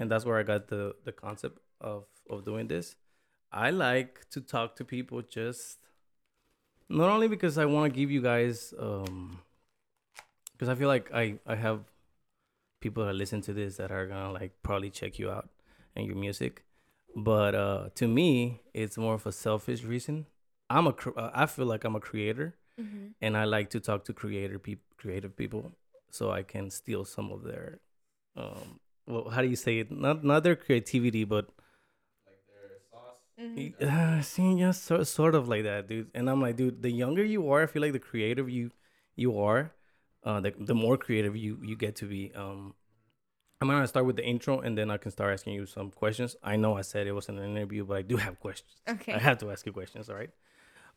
and that's where I got the the concept of of doing this. I like to talk to people just not only because I want to give you guys um because I feel like I I have people that listen to this that are gonna like probably check you out and your music, but uh to me it's more of a selfish reason. I'm a I feel like I'm a creator, Mm-hmm. and I like to talk to creator people, creative people, so I can steal some of their um well how do you say it not not their creativity but Mm-hmm. uh, see, yeah, so, sort of like that, dude. And I'm like, dude, the younger you are, I feel like the creative you you are, uh, the the more creative you you get to be. Um, I'm gonna start with the intro, and then I can start asking you some questions. I know I said it wasn't an interview, but I do have questions. Okay. I have to ask you questions. All right.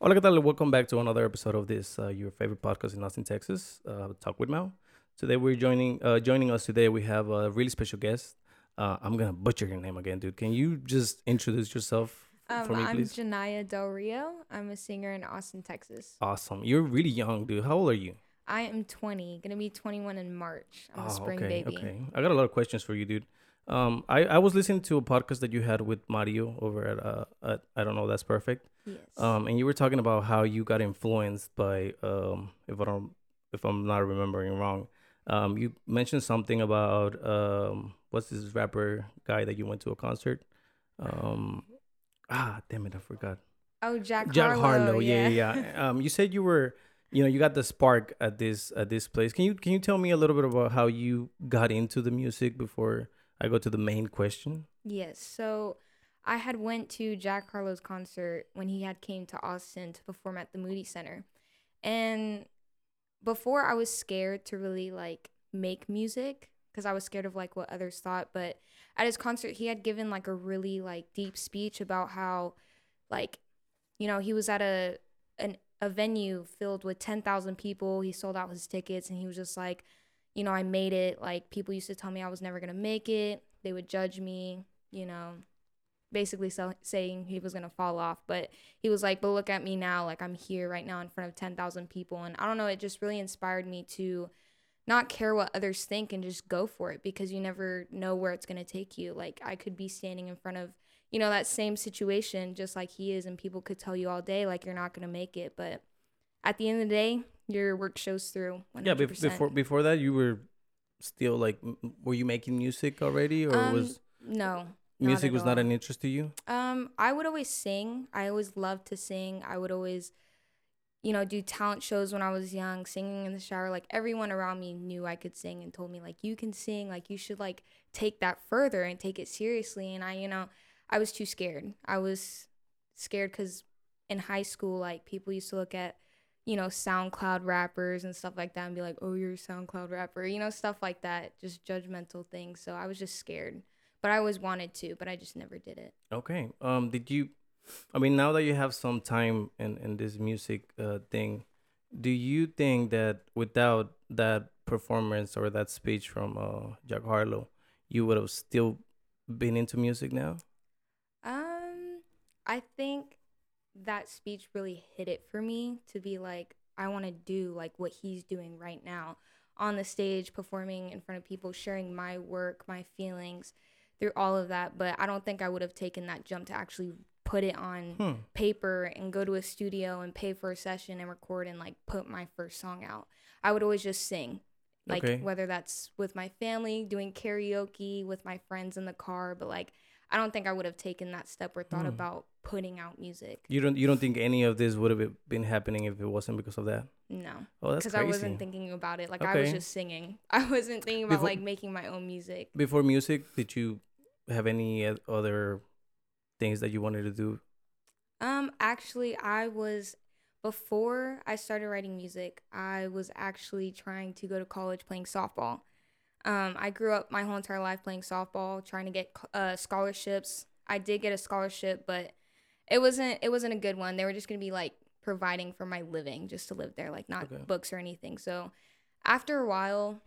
Hola, ¿qué tal? Welcome back to another episode of this uh, your favorite podcast in Austin, Texas. Uh, Talk with Mal. Today we're joining uh, joining us today. We have a really special guest. Uh, I'm gonna butcher your name again, dude. Can you just introduce yourself Um, for me, I'm please? Janiah Del Rio. I'm a singer in Austin, Texas. Awesome. You're really young, dude. How old are you? I am 20, gonna be 21 in March. I'm a spring Oh, okay, baby. okay. I got a lot of questions for you, dude. Um, I, I was listening to a podcast that you had with Mario over at uh at, I don't know that's perfect. Yes. Um, and you were talking about how you got influenced by um if I don't if I'm not remembering wrong, um you mentioned something about um what's this rapper guy that you went to a concert, um ah damn it I forgot. oh, Jack, Jack Harlow. Harlow. Yeah, yeah. yeah. um, you said you were, you know, you got the spark at this at this place. Can you can you tell me a little bit about how you got into the music before I go to the main question? Yes. So I had went to Jack Harlow's concert when he had came to Austin to perform at the Moody Center. And before I was scared to really like make music because I was scared of like what others thought, but at his concert he had given like a really like deep speech about how like you know, he was at a an a venue filled with 10,000 people. He sold out his tickets and he was just like, you know, I made it. Like people used to tell me I was never to make it. They would judge me, you know, basically so- saying he was going to fall off. But he was like, but look at me now. Like I'm here right now in front of 10,000 people. And I don't know, it just really inspired me to not care what others think and just go for it because you never know where it's going to take you. Like I could be standing in front of, you know, that same situation just like he is and people could tell you all day like you're not going to make it, but at the end of the day, your work shows through. 100%. Yeah, bef- before before that, you were still like, were you making music already, or Um, was no. Music was not an interest to you? Um, I would always sing. I always loved to sing. I would always, you know, do talent shows when I was young, singing in the shower. Like everyone around me knew I could sing and told me like you can sing, like you should like take that further and take it seriously. And I, you know, I was too scared. I was scared because in high school, like people used to look at, you know, SoundCloud rappers and stuff like that and be like, oh, you're a SoundCloud rapper, you know, stuff like that, just judgmental things. So I was just scared. But I always wanted to, but I just never did it. Okay. Um, did you? I mean, now that you have some time in in this music uh thing, do you think that without that performance or that speech from uh Jack Harlow, you would have still been into music now? Um, I think that speech really hit it for me to be like, I want to do like what he's doing right now on the stage, performing in front of people, sharing my work, my feelings through all of that. But I don't think I would have taken that jump to actually put it on Hmm. paper and go to a studio and pay for a session and record and like put my first song out. I would always just sing. Like Okay. whether that's with my family, doing karaoke with my friends in the car, but like I don't think I would have taken that step or thought Hmm. about putting out music. You don't you don't think any of this would have been happening if it wasn't because of that? No. Oh, that's Because. I wasn't thinking about it. Like I was just singing. I wasn't thinking about Before- like making my own music. Before music, did you have any other things that you wanted to do? Um, actually, I was before I started writing music. I was actually trying to go to college playing softball. Um, I grew up my whole entire life playing softball, trying to get uh, scholarships. I did get a scholarship, but it wasn't it wasn't a good one. They were just gonna be like providing for my living, just to live there, like not Okay. books or anything. So after a while,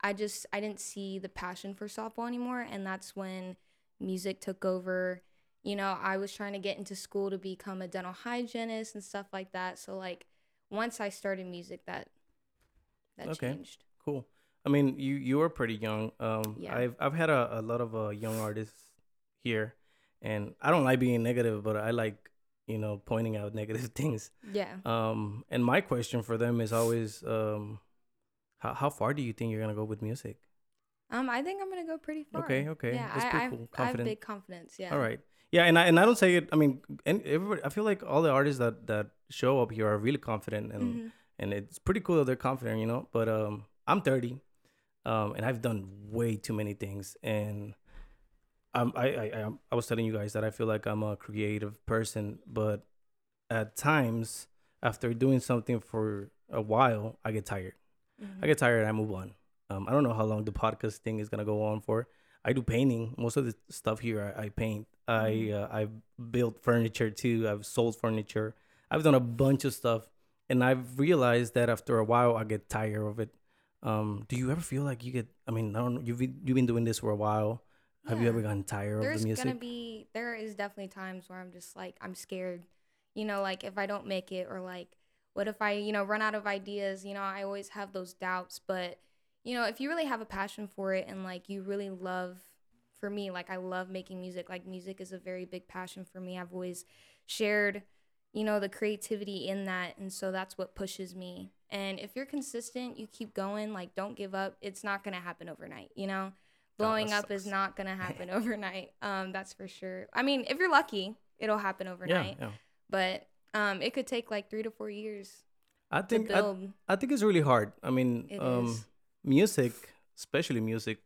I just I didn't see the passion for softball anymore, and that's when music took over you know, I was trying to get into school to become a dental hygienist and stuff like that. So like once I started music that that Okay. changed. Cool. I mean, you you are pretty young. Um, Yeah. I've I've had a, a lot of uh, young artists here, and I don't like being negative, but I like you know pointing out negative things. Yeah. Um, and my question for them is always, um, how how far do you think you're gonna go with music? Um, I think I'm gonna go pretty far. Okay, okay. Yeah, That's I, I've, cool. I have big confidence. Yeah. All right. Yeah, and I and I don't say it. I mean, and everybody. I feel like all the artists that that show up here are really confident, and Mhm. and it's pretty cool that they're confident, you know. But um, I'm 30, um, and I've done way too many things, and um, I I I, I was telling you guys that I feel like I'm a creative person, but at times after doing something for a while, I get tired. Mhm. I get tired. I move on. Um, I don't know how long the podcast thing is gonna go on for. I do painting. Most of the stuff here, I, I paint. I Mhm. uh, I've built furniture too. I've sold furniture. I've done a bunch of stuff, and I've realized that after a while, I get tired of it. Um, do you ever feel like you get? I mean, I don't. know, You've been, you've been doing this for a while. Have you ever gotten tired There's of the music? gonna be there is definitely times where I'm just like I'm scared. You know, like if I don't make it or like what if I, you know, run out of ideas, you know, I always have those doubts, but you know, if you really have a passion for it and like you really love for me, like I love making music. Like music is a very big passion for me. I've always shared, you know, the creativity in that and so that's what pushes me. And if you're consistent, you keep going, like don't give up. It's not going to happen overnight, you know? blowing up is not gonna happen overnight. Um, that's for sure. I mean, if you're lucky, it'll happen yeah, overnight. yeah. But um, it could take like three to four years I think I. I think it's really hard. I mean, um, music, especially music,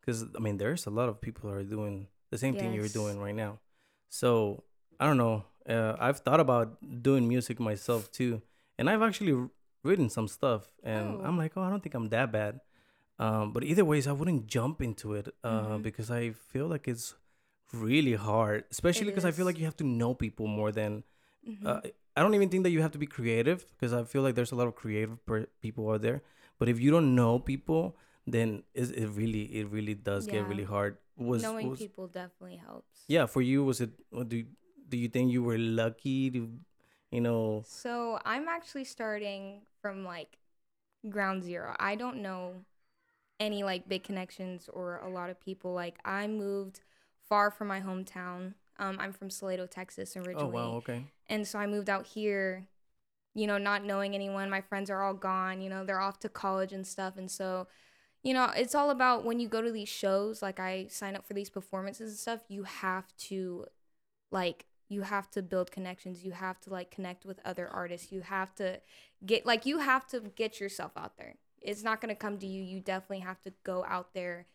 because I mean, there's a lot of people who are doing the same thing you're doing right now. So I don't know. Uh, I've thought about doing music myself too, and I've actually written some stuff, and Oh. I'm like, oh, I don't think I'm that bad. Um, but either ways, I wouldn't jump into it uh, Mhm. because I feel like it's really hard, especially because I feel like you have to know people more than Mhm. uh, I don't even think that you have to be creative because I feel like there's a lot of creative per- people out there. But if you don't know people, then it, it really it really does get really hard. Was, Knowing was people definitely helps. yeah for you? Was it? Do do you think you were lucky to, you know? So I'm actually starting from like ground zero. I don't know any like big connections or a lot of people. Like I moved far from my hometown. Um, I'm from Salado, Texas originally. Oh wow, okay. And so I moved out here, you know, not knowing anyone. My friends are all gone, you know, they're off to college and stuff. And so, you know, it's all about when you go to these shows, like I sign up for these performances and stuff, you have to, like, you have to build connections. You have to, like, connect with other artists. You have to get, like, you have to get yourself out there. It's not going to come to you. You definitely have to go out there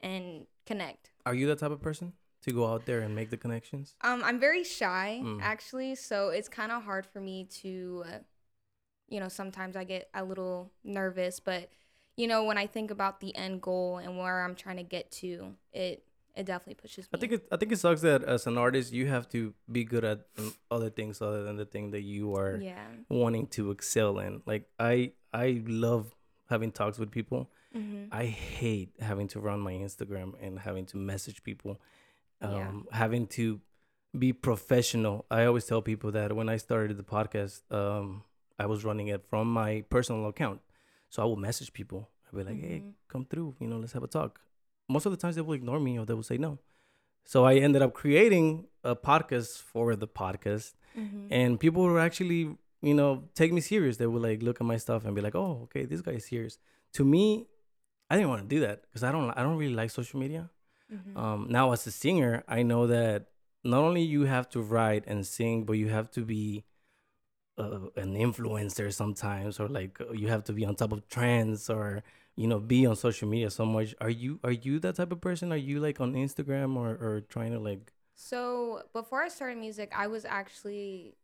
and connect. Are you that type of person to go out there and make the connections? Um, I'm very shy Mm. actually, so it's kind of hard for me to, uh, you know, sometimes I get a little nervous, but you know, when I think about the end goal and where I'm trying to get to, it it definitely pushes me. I think it I think it sucks that as an artist you have to be good at um, other things other than the thing that you are yeah. wanting to excel in. Like I I love having talks with people. hmm I hate having to run my Instagram and having to message people, um, Yeah. having to be professional. I always tell people that when I started the podcast, um, I was running it from my personal account. So I will message people. I'll be like, hey, Mhm. come through, you know, let's have a talk. Most of the times they will ignore me or they will say no. So I ended up creating a podcast for the podcast hmm and people were actually you know take me serious they would like look at my stuff and be like oh okay this guy is serious to me i didn't want to do that because i don't i don't really like social media hmm um now as a singer i know that not only you have to write and sing but you have to be uh, an influencer sometimes or like uh, you have to be on top of trends or you know be on social media so much are you are you that type of person are you like on instagram or or trying to like So before I started music, I was actually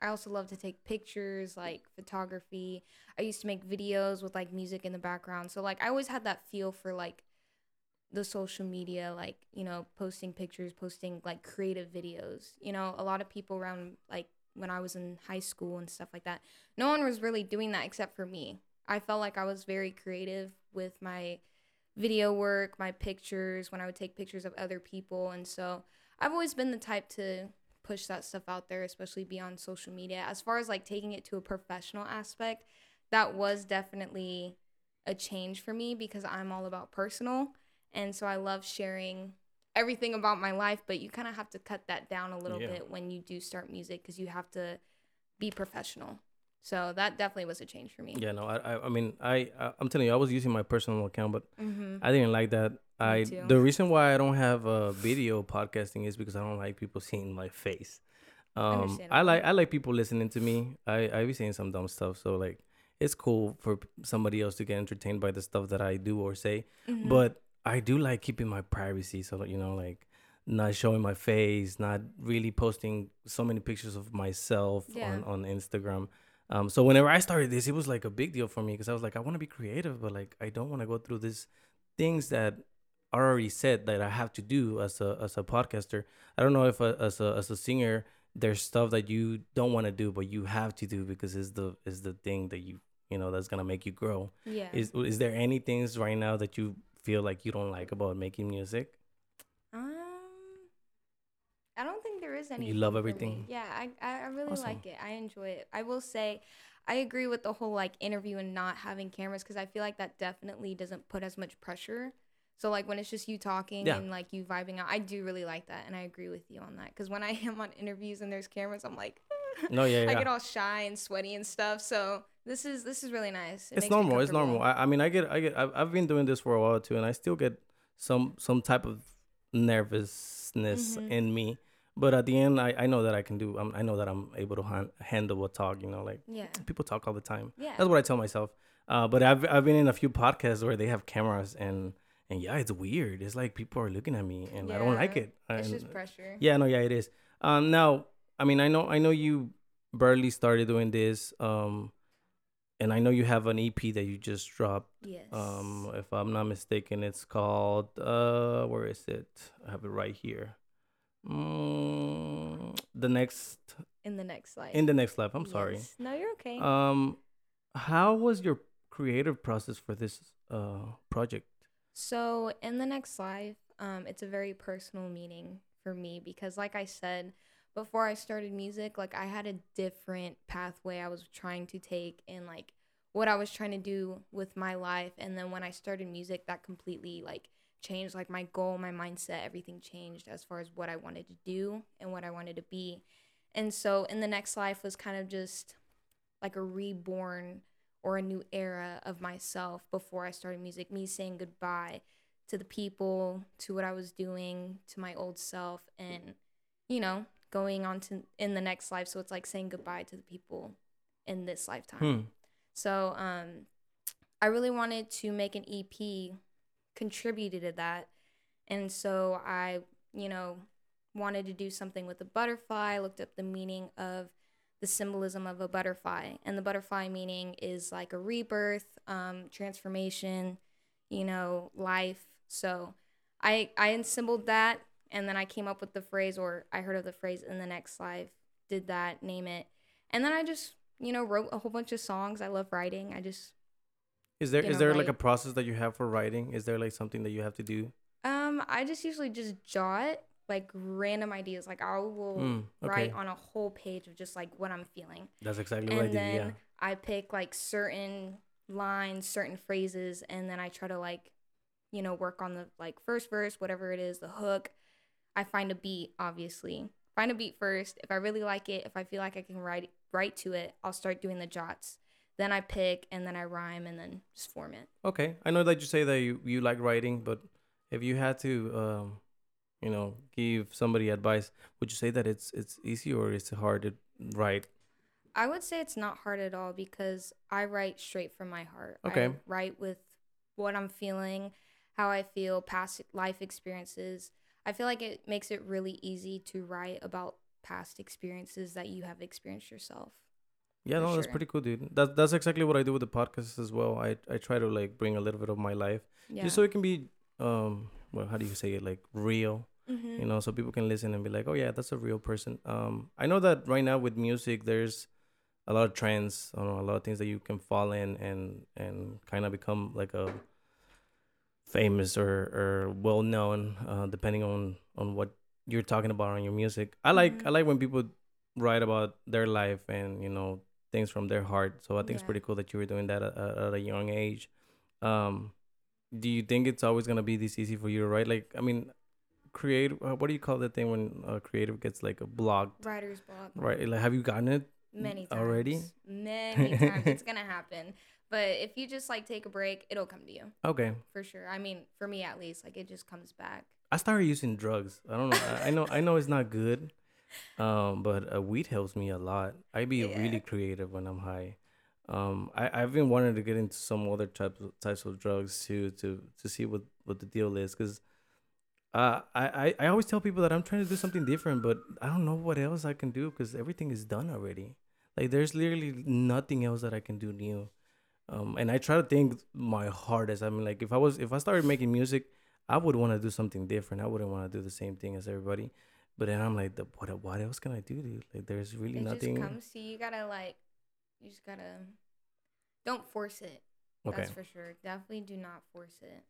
I also love to take pictures, like photography. I used to make videos with like music in the background. So like I always had that feel for like the social media, like, you know, posting pictures, posting like creative videos. You know, a lot of people around like when I was in high school and stuff like that, no one was really doing that except for me. I felt like I was very creative with my video work, my pictures, when I would take pictures of other people. And so I've always been the type to push that stuff out there, especially beyond social media. As far as like taking it to a professional aspect, that was definitely a change for me because I'm all about personal. And so I love sharing everything about my life, but you kind of have to cut that down a little Yeah. bit when you do start music because you have to be professional. So that definitely was a change for me. Yeah, no, I, I, I mean, I, I, I'm telling you, I was using my personal account, but Mm-hmm. I didn't like that. I the reason why I don't have a video podcasting is because I don't like people seeing my face. Um, I like I like people listening to me. I I be saying some dumb stuff, so like it's cool for somebody else to get entertained by the stuff that I do or say. Mm-hmm. But I do like keeping my privacy, so you know, like not showing my face, not really posting so many pictures of myself Yeah. on on Instagram. Um, so whenever I started this, it was like a big deal for me because I was like, I want to be creative, but like I don't want to go through these things that are already said that I have to do as a as a podcaster. I don't know if a, as a as a singer, there's stuff that you don't want to do, but you have to do because it's the is the thing that you you know that's gonna make you grow. yeah. Is is there any things right now that you feel like you don't like about making music? Um, I don't think there is any. You love everything? Yeah, I I, really Awesome. like it. I enjoy it. I will say, I agree with the whole like interview and not having cameras because I feel like that definitely doesn't put as much pressure. So like when it's just you talking Yeah. and like you vibing out, I do really like that, and I agree with you on that. Because when I am on interviews and there's cameras, I'm like, No, yeah, yeah. I get all shy and sweaty and stuff. So this is this is really nice. It it's normal. It's normal. I, I mean, I get, I get. I've, I've been doing this for a while too, and I still get some some type of nervousness Mhm. in me. But at the end, I, I know that I can do. Um, I know that I'm able to han- handle a talk. You know, like Yeah. people talk all the time. Yeah. That's what I tell myself. Uh, but I've I've been in a few podcasts where they have cameras and and yeah, it's weird. It's like people are looking at me and I don't like it. It's And- just pressure. yeah, no, yeah, it is. Um, now, I mean, I know, I know you barely started doing this. Um, and I know you have an EP that you just dropped. Yes. Um, if I'm not mistaken, it's called uh, where is it? I have it right here. Mm, the next in the next slide. in the next life. I'm sorry. No, you're okay. Um, how was your creative process for this uh project? So in the next life, um, it's a very personal meaning for me because, like I said, before I started music, like I had a different pathway I was trying to take and like what I was trying to do with my life. And then when I started music, that completely like changed like my goal, my mindset, everything changed as far as what I wanted to do and what I wanted to be. And so in the next life was kind of just like a reborn or a new era of myself before I started music, me saying goodbye to the people, to what I was doing, to my old self, and you know, going on to in the next life. So it's like saying goodbye to the people in this lifetime. Hmm. So um, I really wanted to make an EP contributed to that, and so I, you know, wanted to do something with the butterfly. Looked up the meaning of the symbolism of a butterfly, and the butterfly meaning is like a rebirth, um, transformation, you know, life. So I I assembled that, and then I came up with the phrase, or I heard of the phrase in the next life. Did that, name it, and then I just you know wrote a whole bunch of songs. I love writing. I just Is there You is know, there like a process that you have for writing? Is there like something that you have to do? um I just usually just jot like random ideas. Like I will Mm, okay, write on a whole page of just like what I'm feeling. that's exactly what I do. Yeah. I pick like certain lines, certain phrases, and then I try to like, you know, work on the like first verse, whatever it is, the hook. I find a beat, obviously. Find a beat first. If I really like it, if I feel like I can write write to it, I'll start doing the jots. Then I pick and then I rhyme and then just form it. Okay, I know that you say that you, you like writing, but if you had to, um, you know, give somebody advice, would you say that it's it's easy or it's hard to write? I would say it's not hard at all because I write straight from my heart. Okay. I write with what I'm feeling, how I feel, past life experiences. I feel like it makes it really easy to write about past experiences that you have experienced yourself. Yeah, no, that's pretty cool, dude. That that's exactly what I do with the podcast as well. I I try to like bring a little bit of my life Yeah. just so it can be um well how do you say it like real Mhm. you know so people can listen and be like oh yeah that's a real person um i know that right now with music there's a lot of trends I don't know, a lot of things that you can fall in and and kind of become like a famous or or well known uh depending on on what you're talking about on your music i like Mhm. i like when people write about their life and you know things from their heart so i think it's pretty cool that you were doing that at, at at a young age um, do you think it's always gonna be this easy for you to write? Like, I mean, creative. Uh, what do you call that thing when a creative gets like a blocked? Writer's block. Right. Like, have you gotten it? Many times. Already? Many times. it's gonna happen. But if you just like take a break, it'll come to you Okay. for sure. I mean, for me at least, like it just comes back. I started using drugs. I don't know. I, I know. I know it's not good. Um, but uh, weed helps me a lot. I be Yeah. really creative when I'm high. Um, I I've been wanting to get into some other types of, types of drugs too to to see what what the deal is because. Uh, I, I, I always tell people that I'm trying to do something different, but I don't know what else I can do because everything is done already. Like there's literally nothing else that I can do new. Um, and I try to think my hardest. I mean, like if I was if I started making music, I would want to do something different. I wouldn't want to do the same thing as everybody. But then I'm like, the, what what else can I do, dude? Like there's really It nothing. just comes to you. Gotta like, you just gotta. Don't force it. okay. That's for sure. Definitely do not force it,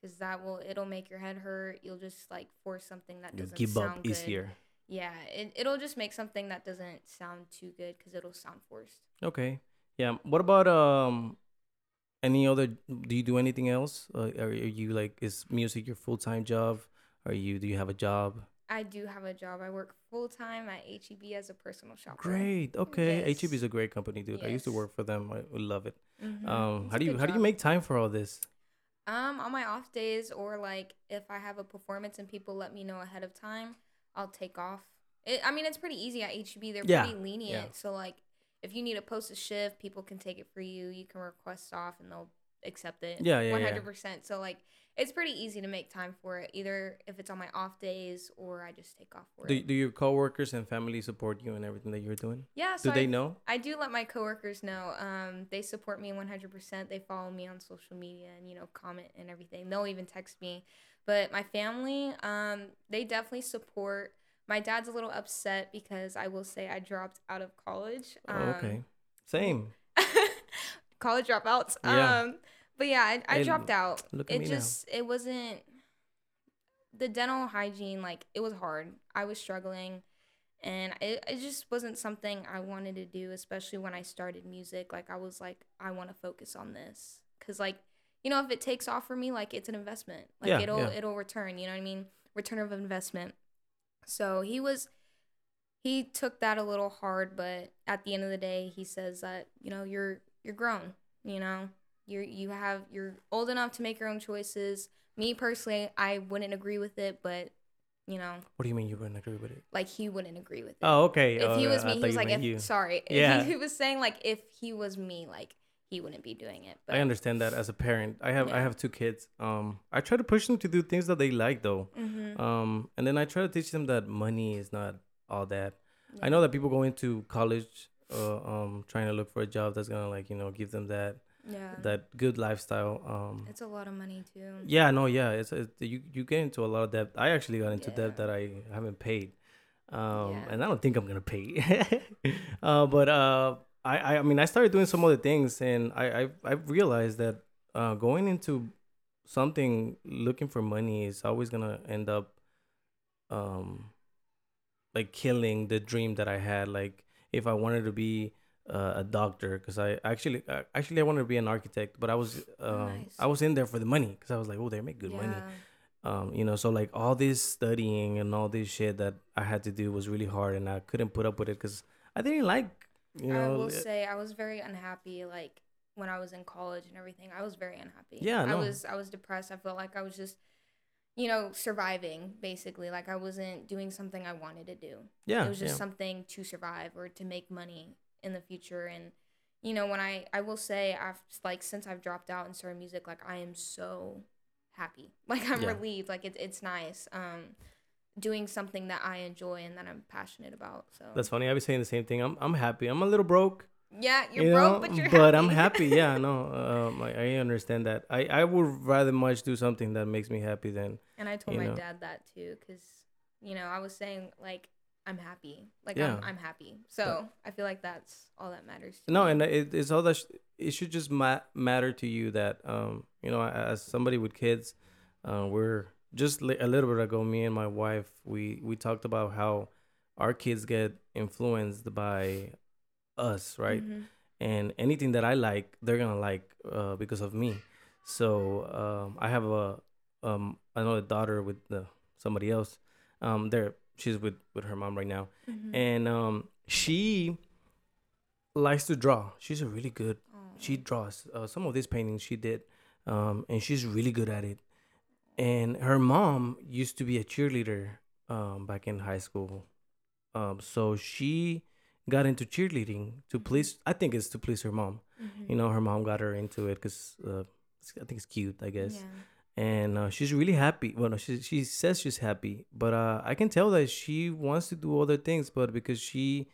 because that will it'll make your head hurt. You'll just like force something that doesn't give sound up good. easier. Yeah, it it'll just make something that doesn't sound too good because it'll sound forced. Okay. Yeah. What about um any other do you do anything else? Uh, are, are you like is music your full-time job? Are you do you have a job? I do have a job. I work full time at HEB as a personal shopper. Great. Okay. Yes. HEB is a great company, dude. I used to work for them. I love it. Mhm. Um It's how do you how do you make time for all this? Um, on my off days or like if I have a performance and people let me know ahead of time, I'll take off. It, I mean, it's pretty easy at HEB. They're Yeah, pretty lenient. yeah. So like, if you need to post a shift, people can take it for you. You can request off and they'll accept it. Yeah, yeah, yeah. One hundred percent. So like, it's pretty easy to make time for it. Either if it's on my off days or I just take off for Do, do your coworkers and family support you in everything that you're doing? yeah. So Do they I, know? I do let my coworkers know. Um, they support me 100%. They follow me on social media and you know comment and everything. They'll even text me. But my family, um, they definitely support. My dad's a little upset because I will say I dropped out of college. Oh, Um, okay. Same. college dropouts. Yeah. Um, but yeah, I, I Hey, dropped out. look at it me now. just it wasn't the dental hygiene. Like it was hard. I was struggling, and it it just wasn't something I wanted to do. Especially when I started music. Like I was like, I want to focus on this because like you know if it takes off for me, like it's an investment. Like Yeah, it'll yeah. it'll return. You know what I mean? Return of investment. So he was he took that a little hard, but at the end of the day, he says that you know you're you're grown. You know you're you have you're old enough to make your own choices. Me personally, I wouldn't agree with it, but you know, What do you mean you wouldn't agree with it? like he wouldn't agree with it. Oh, okay. if he Oh, was I me, he was like, if, sorry. Yeah. He, he was saying like if he was me, like he wouldn't be doing it. But I understand that as a parent. I have I have two kids. Um, I try to push them to do things that they like though. Mhm. Um, and then I try to teach them that money is not all that. I know that people go into college, uh, um, trying to look for a job that's gonna like you know give them that yeah, that good lifestyle. Um, it's a lot of money too. yeah, no, yeah, it's, it's you you get into a lot of debt. I actually got into debt that I haven't paid, um, Yeah. and I don't think I'm gonna pay. uh, but uh, I, I I mean I started doing some other things, and I I I realized that uh, going into something looking for money is always gonna end up um like killing the dream that I had. Like if I wanted to be uh, a doctor, because I actually uh, actually I wanted to be an architect, but I was um, Nice. I was in there for the money because I was like, oh, they make good money. Um, you know, so like all this studying and all this shit that I had to do was really hard, and I couldn't put up with it because I didn't like you I will uh, say I was very unhappy. Like when I was in college and everything, I was very unhappy. Yeah, I was I was depressed. I felt like I was just, you know, surviving basically. Like I wasn't doing something I wanted to do. yeah, it was just yeah. something to survive or to make money in the future. And you know, when I I will say I've like since I've dropped out and started music, like I am so happy. Like I'm Yeah. relieved. Like it's it's nice. Um, doing something that I enjoy and that I'm passionate about. So That's funny. I was saying the same thing. I'm I'm happy. I'm a little broke. yeah, you're you broke, know, but you're but happy. I'm happy. Yeah, no, um, I, I understand that. I I would rather much do something that makes me happy than And I told my know. dad that too, because you know I was saying like I'm happy, like Yeah. I'm I'm happy. So I feel like that's all that matters. No, me. and it, it's all that sh- it should just ma- matter to you that um you know as somebody with kids, uh, we're just a little bit ago. Me and my wife we we talked about how our kids get influenced by us, right? Mhm. and anything that I like, they're gonna like uh, because of me. So um, I have a um another daughter with the somebody else. Um, there she's with with her mom right now, Mhm. and um she likes to draw. She's a really good. Aw. She draws uh, some of these paintings she did, um, and she's really good at it. And her mom used to be a cheerleader um, back in high school, um, so she got into cheerleading to please. I think it's to please her mom. Mhm. You know, her mom got her into it because uh, I think it's cute. I guess Yeah. and uh, she's really happy. Well, no, she she says she's happy, but uh, I can tell that she wants to do other things, but because she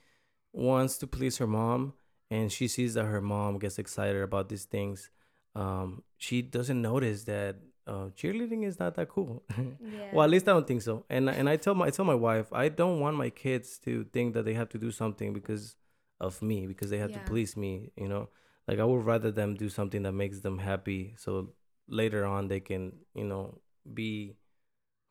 wants to please her mom, and she sees that her mom gets excited about these things, um, she doesn't notice that uh, cheerleading is not that cool. Yeah. well, at least I don't think so. And and I tell my I tell my wife I don't want my kids to think that they have to do something because of me because they have Yeah. to please me. You know, like I would rather them do something that makes them happy. So later on they can you know be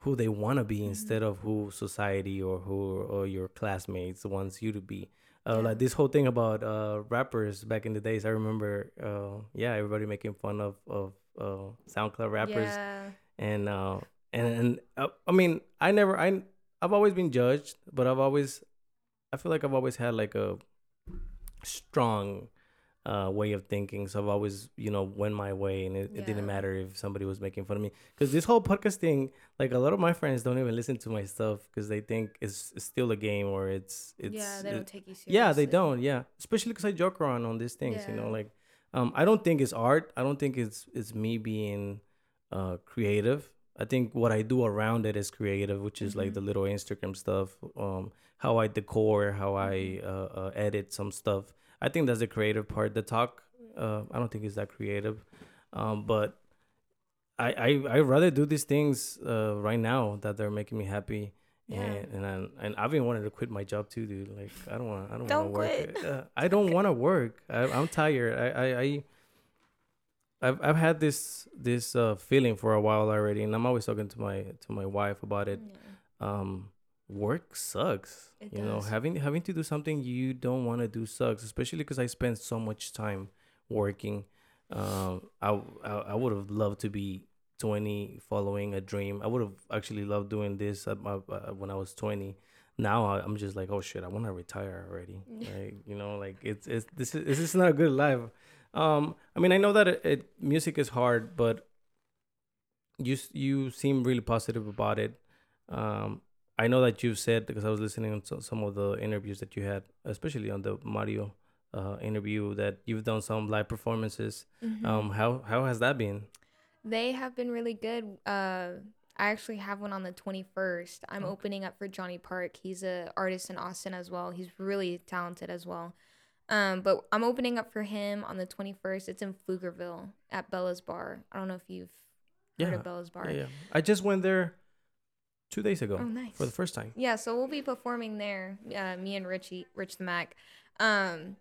who they want to be Mhm. instead of who society or who or your classmates wants you to be. Uh, Yeah. Like this whole thing about uh, rappers back in the days, I remember, uh, yeah, everybody making fun of of uh, SoundCloud rappers Yeah. and uh and and uh, I mean I never I I've always been judged, but I've always I feel like I've always had like a strong uh way of thinking. So I've always you know went my way, and it, it didn't matter if somebody was making fun of me. Because this whole podcast thing, like a lot of my friends don't even listen to my stuff because they think it's, it's still a game or it's it's yeah, they it- don't take you seriously. yeah, they don't. Yeah, especially because I joke around on these things. You know, like um, I don't think it's art. I don't think it's it's me being uh creative. I think what I do around it is creative, which is like Mhm. the little Instagram stuff, um, how I decor, how I Mm-hmm. uh, uh, edit some stuff. I think that's the creative part. The talk, uh, I don't think it's that creative, um, but I I I rather do these things uh right now that they're making me happy. Yeah. And and I, and I've been wanting to quit my job too, dude. Like I don't want I don't, Don't want to work. quit. Uh, I don't want to work. I, I'm tired. I I. I I've I've had this this uh, feeling for a while already, and I'm always talking to my to my wife about it. Yeah. Um, work sucks. It you know, having having to do something you don't want to do sucks, especially because I spend so much time working. Um, I I, I would have loved to be 20, following a dream. I would have actually loved doing this at my uh, when I was 20. Now I- I'm just like, oh shit, I want to retire already. Like you know, like it's it's this is this is not a good life. Um, I mean, I know that it, it music is hard, but you you seem really positive about it. Um, I know that you've said because I was listening to some of the interviews that you had, especially on the Mario uh, interview, that you've done some live performances. Mhm. Um, how how has that been? They have been really good. Uh, I actually have one on the 21st. I'm Okay. opening up for Johnny Park. He's a artist in Austin as well. He's really talented as well. Um, but I'm opening up for him on the 21st. It's in Pflugerville at Bella's Bar. I don't know if you've heard Yeah, of Bella's Bar. yeah, yeah. I just went there two days ago Oh, nice. for the first time. Yeah, so we'll be performing there, uh, me and Richie, Rich the Mac. Um,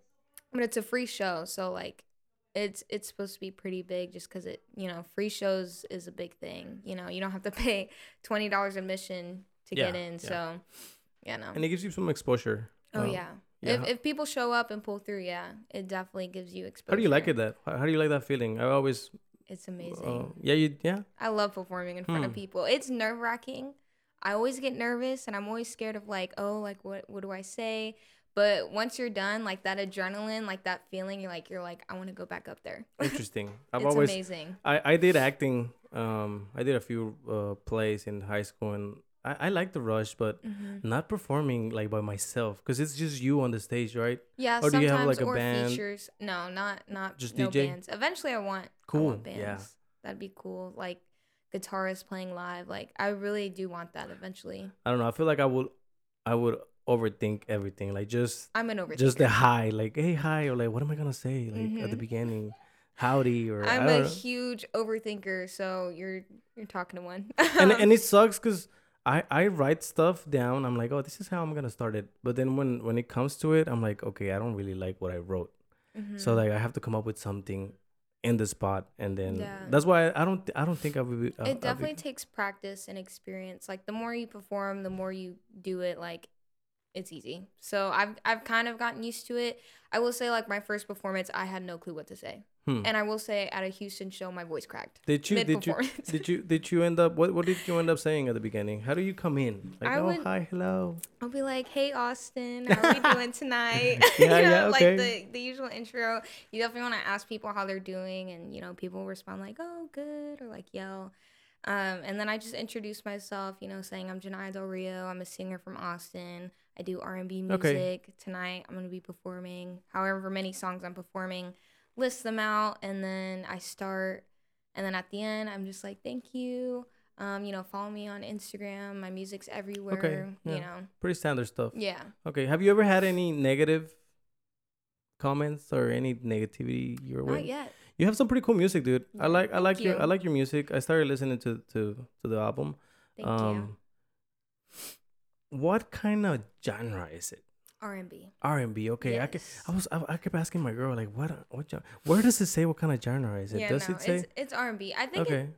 but it's a free show, so like, it's it's supposed to be pretty big, just because it, you know, free shows is a big thing. You know, you don't have to pay twenty dollars admission to get in, yeah. so yeah, no. And it gives you some exposure. oh Um, yeah. yeah, If if people show up and pull through, yeah, it definitely gives you exposure. How do you like it? That how how do you like that feeling? I always, It's amazing. uh, yeah, you yeah. I love performing in front of Hmm. people. It's nerve wracking. I always get nervous and I'm always scared of like, oh, like what what do I say? But once you're done, like that adrenaline, like that feeling, you're like you're like, I want to go back up there. Interesting. I've it's always amazing. I, I did acting. Um, I did a few uh, plays in high school, and I, I like the rush, but hmm not performing like by myself because it's just you on the stage, right? Yeah, Or do you sometimes have, like, a or band? features. No, not not Just no DJ? bands. Eventually, I want I Cool, want bands. yeah. That'd be cool. Like guitarists playing live. Like I really do want that eventually. I don't know. I feel like I would, I would overthink everything. Like just, I'm an overthinker. just the hi, like hey hi, or like what am I gonna say, like at the Mhm. beginning, howdy, or I I'm a know. huge overthinker, so you're you're talking to one. and and it sucks because I I write stuff down. I'm like, oh, this is how I'm gonna start it. But then when when it comes to it, I'm like, okay, I don't really like what I wrote. So Mhm. like I have to come up with something in the spot, and then Yeah. that's why I don't I don't think I would. Be, uh, I'll- I'll it definitely Be, takes practice and experience. Like the more you perform, the more you do it. Like it's easy. So I've I've kind of gotten used to it. I will say like my first performance, I had no clue what to say, Hmm. and I will say at a Houston show, my voice cracked. Did you did you did you did you end up what what did you end up saying at the beginning? How do you come in? Like I oh would- hi hello. I'll be like, "Hey Austin, how are we doing tonight?" Yeah, you know, yeah, okay. like the the usual intro. You definitely want to ask people how they're doing, and you know, people respond like, "Oh, good," or like yell. Um, and then I just introduce myself, you know, saying I'm Janiah Del Rio. I'm a singer from Austin. I do R&B music. Okay. Tonight I'm gonna be performing however many songs I'm performing. List them out, and then I start. And then at the end, I'm just like, "Thank you." Um, you know, follow me on Instagram. My music's everywhere. yeah. You know, Pretty standard stuff. yeah. Okay. Have you ever had any negative comments or any negativity your way? Not yet. You have some pretty cool music, dude. I like I like thank your I like your music. I started listening to to to the album. Thank um you. What kind of genre is it? R&B. R&B. Okay. I, ke- Yes. I was I, I kept asking my girl like what what gen- where does it say what kind of genre is it? yeah, does no, it say it's it's R&B. I think Okay. it,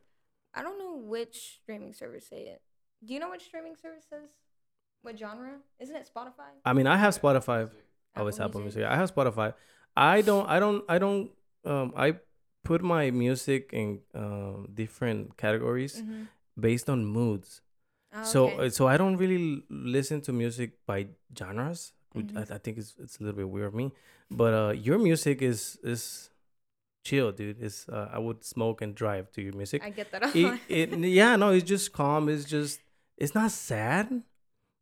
I don't know which streaming service say it. Do you know which streaming service says what genre? Isn't it Spotify? I mean, I have Spotify. Oh, it's Apple Music. I have Spotify. I don't. I don't. I don't. Um, I put my music in um different categories Mhm. based on moods. Oh, So, okay. uh, so I don't really listen to music by genres. which Mhm. I, I think it's it's a little bit weird of me. But uh, your music is is chill, dude. It's uh, I would smoke and drive to your music. I get that. It, it yeah no, it's just calm. It's just it's not sad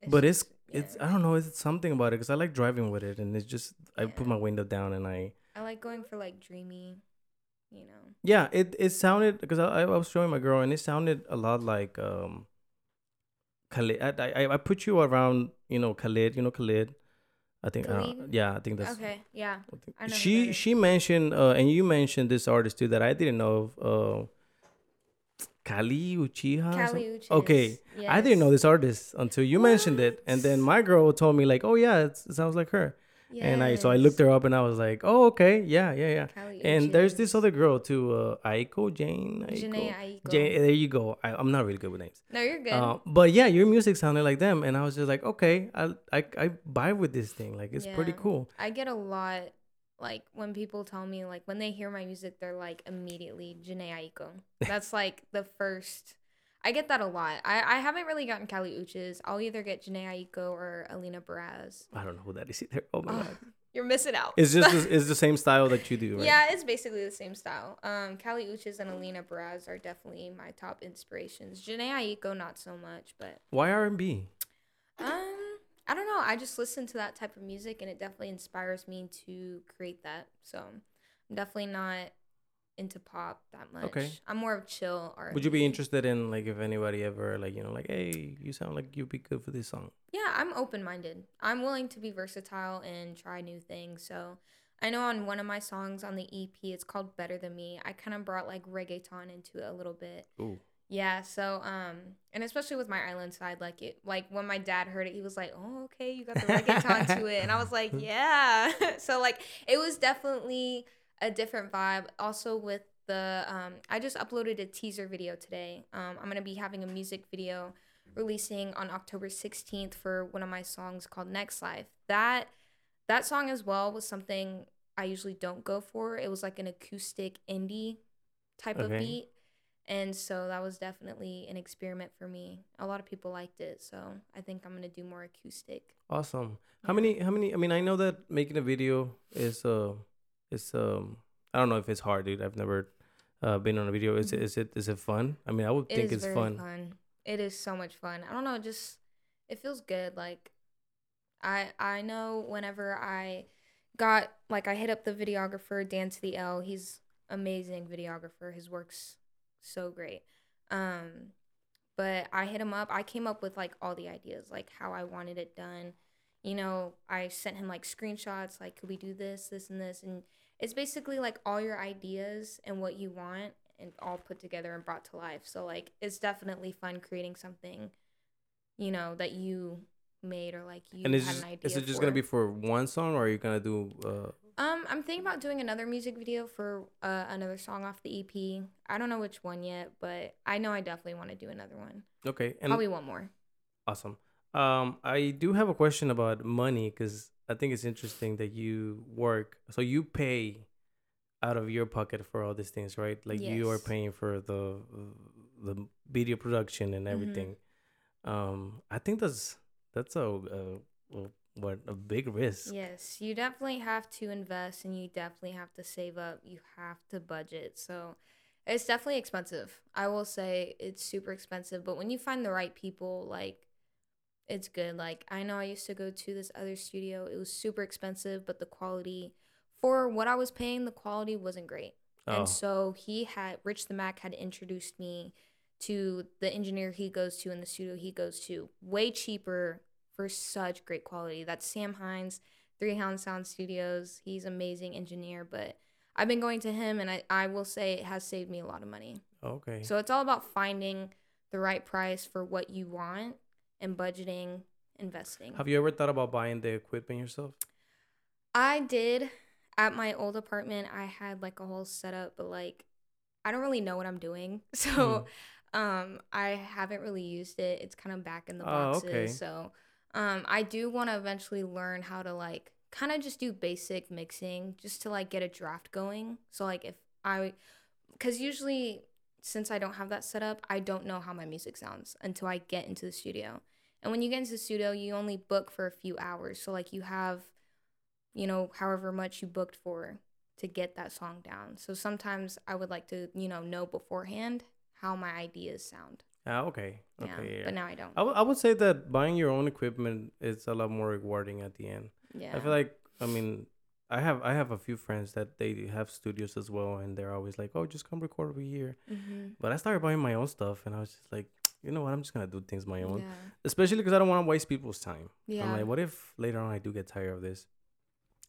but it's just- it's. I don't know. It's something about it because I like driving with it, and it's just I put my window down and I I like going for like dreamy, you know. yeah. It it sounded because I, I was showing my girl and it sounded a lot like um. Khalid, I, I I put you around you know Khalid, you know Khalid. I think uh, yeah, I think that's okay, yeah. I think- I know she she mentioned uh, and you mentioned this artist too that I didn't know of uh, Kali Uchiha. Kali Uchis. Okay, I didn't know this artist until you mentioned it, and then my girl told me like, "Oh yeah, it sounds like her." And I so I looked her up and I was like, "Oh okay, yeah, yeah, yeah." And there's this other girl too, uh, Aiko Jane. Aiko. Aiko. Jane, there you go. I, I'm not really good with names. No, you're good. Uh, but yeah, your music sounded like them, and I was just like, okay, I I I vibe with this thing. Like it's pretty cool. I get a lot like when people tell me like when they hear my music they're like immediately Jhené Aiko. That's like the first I get that a lot. I, I haven't really gotten Kali Uchis. I'll either get Jhené Aiko or Alina Baraz. I don't know who that is either. Oh my god, You're missing out. it's just the, it's the same style that you do, right? Yeah, it's basically the same style. Um, Kali Uchis and Alina Baraz are definitely my top inspirations. Jhené Aiko, not so much, but Why R and B? um, I don't know. I just listen to that type of music, and it definitely inspires me to create that. So I'm definitely not into pop that much. Okay. I'm more of chill art. Would you be interested in like if anybody ever like you know like hey you sound like you'd be good for this song? Yeah, I'm open minded. I'm willing to be versatile and try new things. So I know on one of my songs on the EP, it's called Better Than Me. I kind of brought like reggaeton into it a little bit. Ooh. Yeah, so um and especially with my island side, like it like when my dad heard it, he was like, Oh, okay, you got the reggaeton to it. And I was like, Yeah. so like it was definitely a different vibe. Also with the um I just uploaded a teaser video today. Um I'm gonna be having a music video releasing on October 16th for one of my songs called Next Life. That that song as well was something I usually don't go for. It was like an acoustic indie type of beat. And so that was definitely an experiment for me. A lot of people liked it, so I think I'm gonna do more acoustic. Awesome. How Yeah. many? How many? I mean, I know that making a video is uh, is um, I don't know if it's hard, dude. I've never uh been on a video. Is it? Is it? Is it fun? I mean, I would It think is it's very fun. fun. It is so much fun. I don't know, just it feels good. Like I I know whenever I got like I hit up the videographer Dan to the L. He's amazing videographer. His work's so great. Um but I hit him up. I came up with like all the ideas, like how I wanted it done. You know, I sent him like screenshots, like could we do this, this, and this, and it's basically like all your ideas and what you want, and all put together and brought to life. So like, it's definitely fun creating something, you know, that you made or like you And is had just, an idea. is it just for. gonna be for one song, or are you gonna do? uh Um, I'm thinking about doing another music video for uh, another song off the EP. I don't know which one yet, but I know I definitely want to do another one. Okay, and Probably one more. awesome. Um, I do have a question about money because I think it's interesting that you work. So you pay out of your pocket for all these things, right? Like you are paying for the the video production and Mhm. everything. Um, I think that's that's a, a, a what a big risk. Yes, you definitely have to invest and you definitely have to save up. You have to budget. So it's definitely expensive. I will say it's super expensive, but when you find the right people, like it's good. Like I know I used to go to this other studio. It was super expensive, but the quality for what I was paying, the quality wasn't great. Oh, And so he had Rich the Mac had introduced me to the engineer he goes to in the studio he goes to, way cheaper for such great quality. That's Sam Hines, Three Hound Sound Studios. He's amazing engineer, but I've been going to him and I, I will say it has saved me a lot of money. okay. So it's all about finding the right price for what you want and budgeting, investing. have you ever thought about buying the equipment yourself? I did at my old apartment. I had like a whole setup, but like I don't really know what I'm doing, so um, I haven't really used it. It's kind of back in the Oh, boxes. okay. So um, I do want to eventually learn how to like kind of just do basic mixing, just to like get a draft going. So like if I, because usually since I don't have that set up, I don't know how my music sounds until I get into the studio. And when you get into the studio, you only book for a few hours. So like you have you know, however much you booked for to get that song down. So sometimes I would like to, you know, know beforehand how my ideas sound. Ah, okay. Yeah. Okay. Yeah. But now I don't. I, w- I would say that buying your own equipment is a lot more rewarding at the end. yeah. I feel like I mean I have I have a few friends that they have studios as well, and they're always like, "Oh, just come record over here." mm-hmm. But I started buying my own stuff, and I was just like, you know what? I'm just gonna do things my own, Yeah. especially because I don't want to waste people's time. Yeah. I'm like, what if later on I do get tired of this,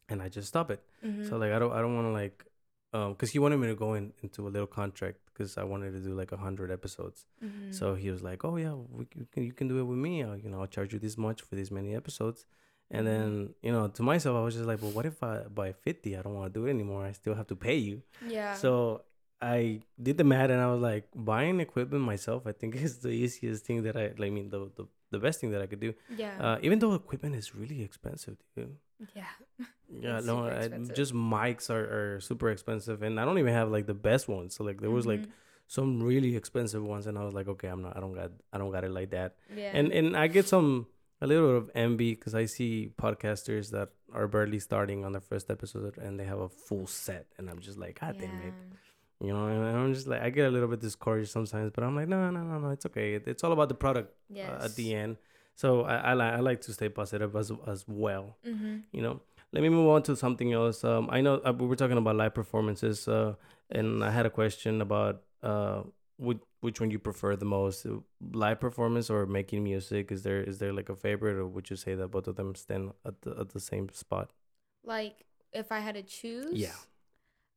and I just stop it? Mhm. So like I don't I don't want to like um because he wanted me to go in into a little contract because I wanted to do like a hundred episodes. Mhm. So he was like, "Oh yeah, we, you can you can do it with me. I'll, you know, I'll charge you this much for these many episodes." And then you know, to myself, I was just like, "Well, what if I by fifty, I don't want to do it anymore? I still have to pay you." yeah. So I did the math, and I was like, buying equipment myself, I think is the easiest thing that I. like, I mean, the the, the best thing that I could do. yeah. Uh, even though equipment is really expensive, dude. yeah. Yeah, no, I, just mics are, are super expensive, and I don't even have like the best ones. So like there was like Mhm. some really expensive ones, and I was like, okay, I'm not, I don't got, I don't got it like that. yeah. And and I get some a little bit of envy because I see podcasters that are barely starting on their first episode, and they have a full set, and I'm just like, god damn it, you know. And I'm just like, I get a little bit discouraged sometimes, but I'm like, no, no, no, no, it's okay. It's all about the product Yes. uh, at the end. So I I, li- I like to stay positive as as well Mm-hmm. you know let me move on to something else um i know uh, we were talking about live performances uh and i had a question about uh which which one you prefer the most uh, live performance or making music is there is there like a favorite or would you say that both of them stand at the at the same spot Like if I had to choose. Yeah.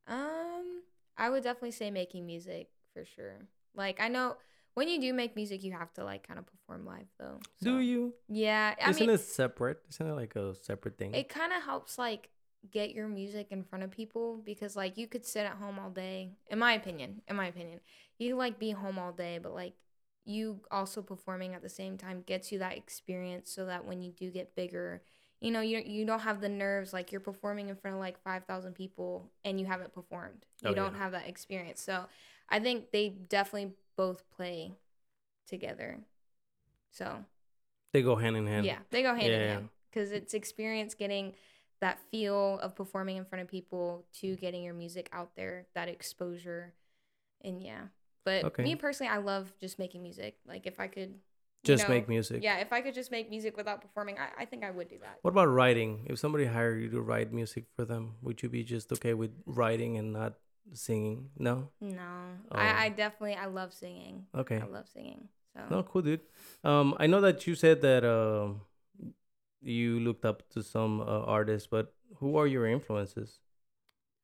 Um, I would definitely say making music for sure. Like I know when you do make music, you have to like kind of perform live though. do you Yeah, I isn't mean, it separate isn't it like a separate thing it kind of helps like get your music in front of people because like you could sit at home all day in my opinion in my opinion you like be home all day but like you also performing at the same time gets you that experience so that when you do get bigger you know you, you don't have the nerves like you're performing in front of like 5000 people and you haven't performed. Oh, you Oh, don't yeah. have that experience. So i think they definitely both play together. So. They go hand in hand? Yeah, they go hand in Yeah. hand. because it's experience getting that feel of performing in front of people to getting your music out there, that exposure, and yeah. But Okay. me personally, I love just making music. Like if I could you just know, make music Yeah, if I could just make music without performing, I, I think I would do that. what about writing if somebody hired you to write music for them would you be just okay with writing and not singing no No, Oh. I, I definitely I love singing. okay I love singing. So No, cool, dude. Um, I know that you said that um, you looked up to some uh, artists, but who are your influences?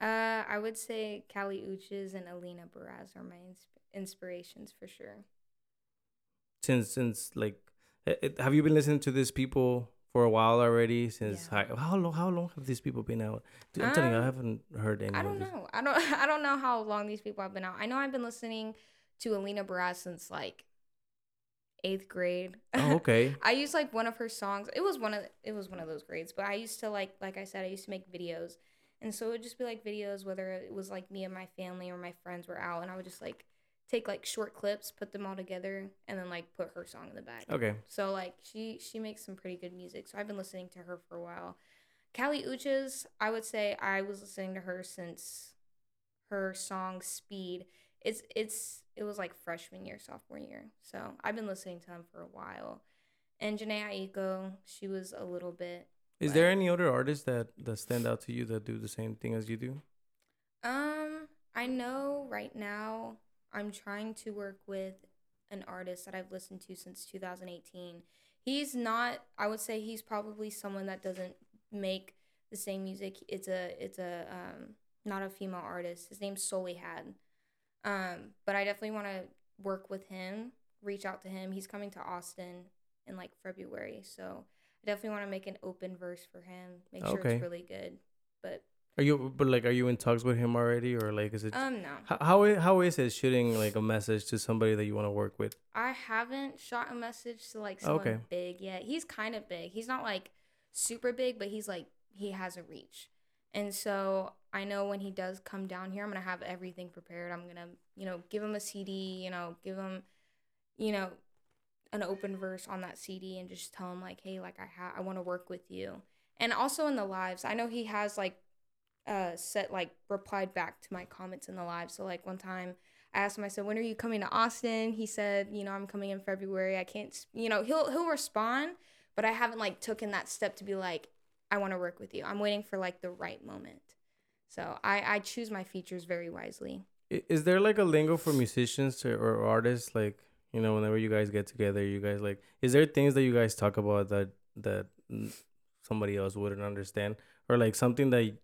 Uh, I would say Kali Uchis and Alina Baraz are my insp- inspirations for sure. Since since like, eh, eh, have you been listening to these people for a while already? Since Yeah. hi- how long how long have these people been out? Dude, I'm telling you, I Um, haven't heard any. I don't know. I don't. I don't know how long these people have been out. I know I've been listening to Alina Baraz since like eighth grade. Oh, okay. I used like one of her songs. It was one of it was one of those grades, but I used to like like I said, I used to make videos, and so it would just be like videos, whether it was like me and my family or my friends were out, and I would just like take like short clips, put them all together, and then like put her song in the back. Okay. So like she she makes some pretty good music. So I've been listening to her for a while. Kali Uchis, I would say I was listening to her since her song Speed. It's it's it was like freshman year, sophomore year. So I've been listening to them for a while. And Jhené Aiko, she was a little bit. Is there any other artists that that stand out to you that do the same thing as you do? Um, I know right now I'm trying to work with an artist that I've listened to since 2018. He's not I would say he's probably someone that doesn't make the same music. It's a it's a um not a female artist. His name's Solely Had. Um, but I definitely want to work with him, reach out to him. He's coming to Austin in like February, so I definitely want to make an open verse for him. Make sure Okay. it's really good. But Are you but like are you in talks with him already or like is it um, no, how how i- how is it shooting like a message to somebody that you want to work with? I haven't shot a message to like someone Okay. big yet. He's kind of big. He's not like super big, but he's like he has a reach. And so I know when he does come down here, I'm gonna have everything prepared. I'm gonna, you know, give him a CD, you know, give him, you know, an open verse on that CD, and just tell him like, hey, like I ha- I want to work with you. And also in the lives, I know he has like, uh, set like replied back to my comments in the live. So like one time I asked him, I said, when are you coming to Austin? He said, you know, I'm coming in February. I can't, you know, he'll he'll respond, but I haven't like taken that step to be like, I want to work with you. I'm waiting for like the right moment. So I I choose my features very wisely. Is there like a lingo for musicians or artists like you know whenever you guys get together you guys like is there things that you guys talk about that that somebody else wouldn't understand or like something that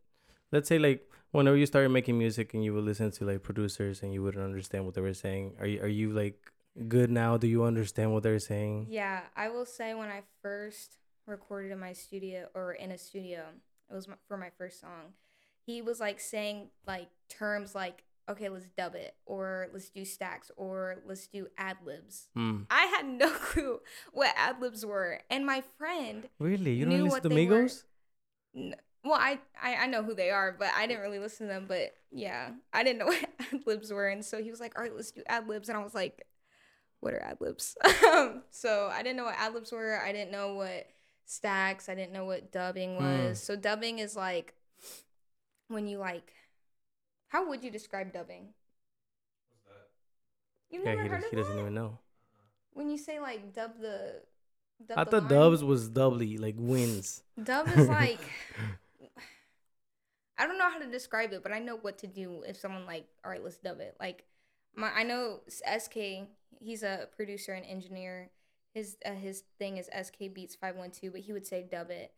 let's say like whenever you started making music and you would listen to like producers and you wouldn't understand what they were saying are you are you like good now do you understand what they're saying Yeah, I will say when I first recorded in my studio or in a studio, it was for my first song. He was like saying like terms like, "Okay, let's dub it," or "Let's do stacks," or "Let's do ad libs." Hmm. I had no clue what ad libs were, and my friend really you don't listen to. Migos N- Well, I, I I know who they are, but I didn't really listen to them. But yeah, I didn't know what ad libs were, and so he was like, "All right, let's do ad libs," and I was like, "What are ad libs?" so I didn't know what ad libs were. I didn't know what stacks. I didn't know what dubbing Hmm. was. So dubbing is like when you like. How would you describe dubbing? You've yeah never he, heard does, of he doesn't even know When you say like dub the. Dub I the thought line? Dubs was doubly like wins Dub is like I don't know how to describe it, but I know what to do if someone like, all right, let's dub it. Like my I know SK, he's a producer and engineer. His uh, his thing is SK Beats 512, but he would say dub it.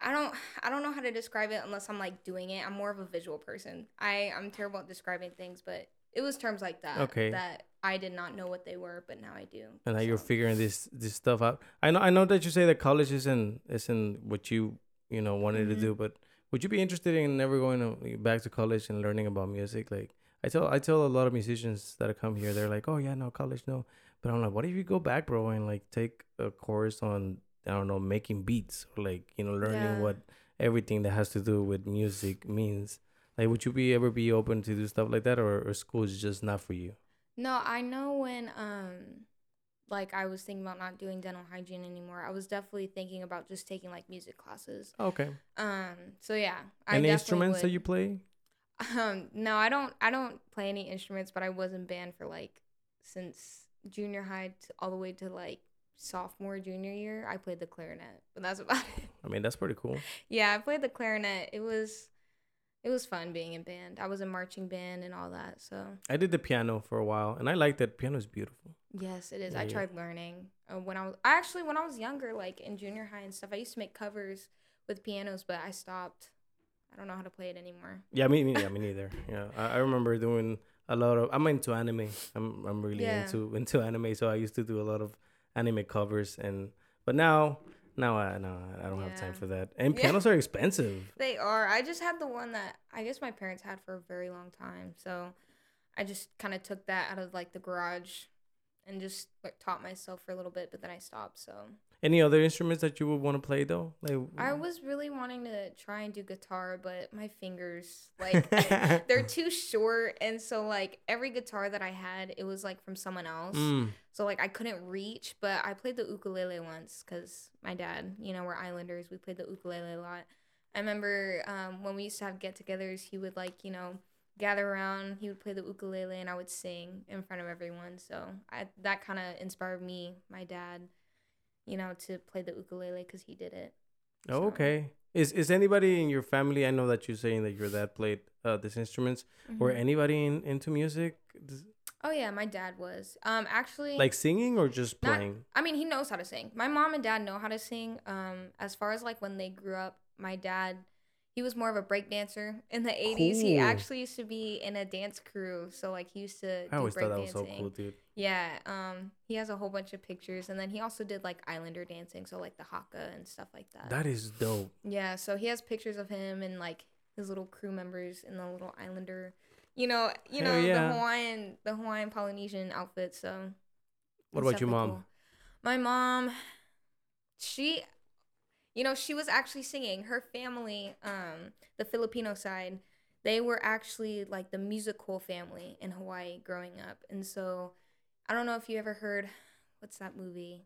I don't I don't know how to describe it unless I'm like doing it. I'm more of a visual person. I I'm terrible at describing things, but it was terms like that Okay. that I did not know what they were, but now I do. and now you're figuring this this stuff out. I know I know that you say that college isn't isn't what you you know wanted Mhm. to do, but would you be interested in never going to, back to college and learning about music? Like I tell I tell a lot of musicians that come here, they're like, oh yeah, no college, no. But I'm like, what if you go back, bro, and like take a course on I don't know making beats or like you know learning Yeah. what everything that has to do with music means. Like, would you be ever be open to do stuff like that, or, or school is just not for you? No, I know when um like I was thinking about not doing dental hygiene anymore. I was definitely thinking about just taking like music classes. Okay. Um so yeah, I Any instruments that you play? Um no, I don't I don't play any instruments, but I was in band for like since junior high to, all the way to like sophomore junior year. I played the clarinet, but that's about it. I mean, that's pretty cool. Yeah, I played the clarinet. It was it was fun being in band. I was in marching band and all that. So I did the piano for a while, and I liked it. Piano is beautiful. Yes, it is. Yeah, I yeah. tried learning uh, when I was I actually when I was younger, like in junior high and stuff. I used to make covers with pianos, but I stopped. I don't know how to play it anymore. Yeah, me, me, yeah, me neither. Yeah, I, I remember doing a lot of. I'm into anime. I'm, I'm really Yeah. into into anime. So I used to do a lot of anime covers, and but now, now I no, I don't have time for that. And Yeah. pianos are expensive. They are. I just had the one that I guess my parents had for a very long time. So I just kind of took that out of like the garage and just like, taught myself for a little bit, but then I stopped. So Any other instruments that you would want to play though? Like I was really wanting to try and do guitar, but my fingers like they're too short, and so like every guitar that I had, it was like from someone else. Mm, So like I couldn't reach, but I played the ukulele once because my dad, you know, we're islanders. We played the ukulele a lot. I remember um, when we used to have get-togethers, he would like you know gather around. He would play the ukulele, and I would sing in front of everyone. So I that kind of inspired me, my dad, you know, to play the ukulele because he did it. oh, So- okay. Is is anybody in your family? I know that you're saying that your dad played uh, these instruments. Or Mhm. anybody in, into music, Oh yeah, my dad was. Um, actually, like singing or just Not- playing? I mean, he knows how to sing. My mom and dad know how to sing. Um, as far as like when they grew up, my dad, he was more of a break dancer in the '80s. He actually used to be in a dance crew, so like he used to do I always break thought that was so cool, dude. Yeah. Um, he has a whole bunch of pictures, and then he also did like Islander dancing, so like the haka and stuff like that. That is dope. yeah. So he has pictures of him and like his little crew members in the little Islander. You know, you Hell know yeah. the Hawaiian, the Hawaiian Polynesian outfit. So What about your mom? cool. My mom, she, you know, she was actually singing. Her family, um, the Filipino side, they were actually like the musical family in Hawaii growing up. And so I don't know if you ever heard, what's that movie?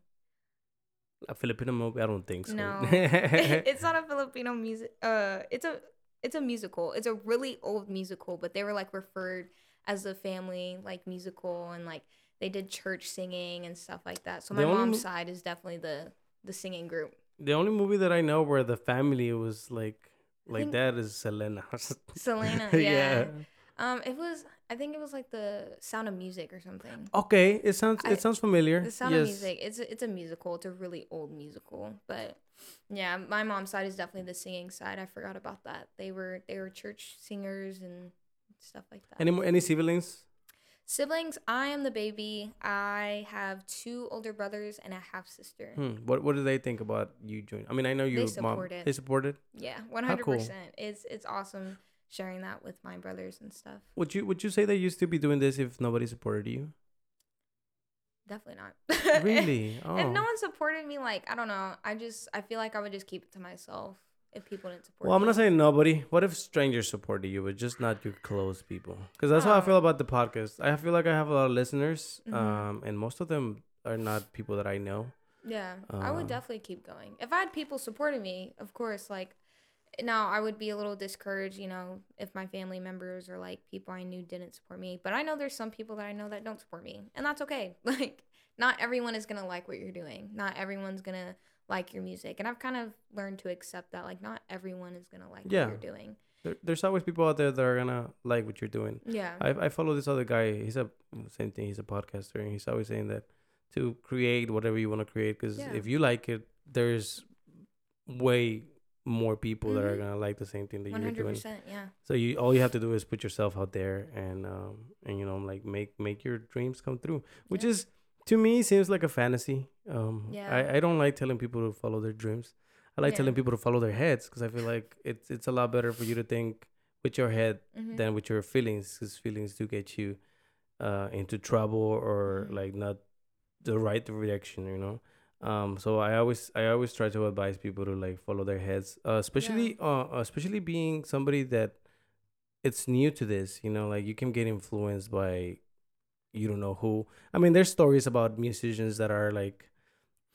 A Filipino movie? I don't think so. No. it's not a Filipino music. Uh, it's a it's a musical. It's a really old musical, but they were like referred as a family like musical, and like they did church singing and stuff like that. So my only mom's mo- side is definitely the the singing group. The only movie that I know where the family was like like that is Selena. Selena, yeah. Um, it was I think it was like the Sound of Music or something. Okay, it sounds I- it sounds familiar. The Sound yes. of Music. It's a, it's a musical. It's a really old musical, but yeah, my mom's side is definitely the singing side. I forgot about that. They were they were church singers and stuff like that. Any more any siblings? Siblings, I am the baby. I have two older brothers and a half sister. Hmm. What what do they think about you joining? I mean, I know you. mom. support it. They support it. Yeah, one hundred percent. It's it's awesome sharing that with my brothers and stuff. Would you would you say that you still be doing this if nobody supported you? Definitely not. Really? Oh. If no one supported me, like I don't know, I just I feel like I would just keep it to myself if people didn't support. Well, I'm not saying nobody. What if strangers supported you, but just not your close people? Because that's how I Oh. feel about the podcast. I feel like I have a lot of listeners, Mhm. um, and most of them are not people that I know. Yeah, I Um, would definitely keep going. If I had people supporting me, of course, like now I would be a little discouraged, you know, if my family members or like people I knew didn't support me. But I know there's some people that I know that don't support me, and that's okay. Like not everyone is going to like what you're doing. Not everyone's going to like your music. And I've kind of learned to accept that like not everyone is going to like Yeah. what you're doing. There, there's always people out there that are gonna like what you're doing. Yeah. I I follow this other guy. He's a same thing. He's a podcaster, and he's always saying that to create whatever you want to create, because Yeah. if you like it, there's way more people that are Mhm. gonna like the same thing that you're doing. yeah. So you all you have to do is put yourself out there and um and you know like make make your dreams come through, which Yeah. is to me seems like a fantasy. Um, Yeah. I I don't like telling people to follow their dreams. I like Yeah. telling people to follow their heads because I feel like it's it's a lot better for you to think with your head Mhm. than with your feelings because feelings do get you uh into trouble or Mhm. like not the right direction you know um so i always i always try to advise people to like follow their heads uh especially uh especially being somebody that it's new to this you know like you can get influenced by you don't know who i mean there's stories about musicians that are like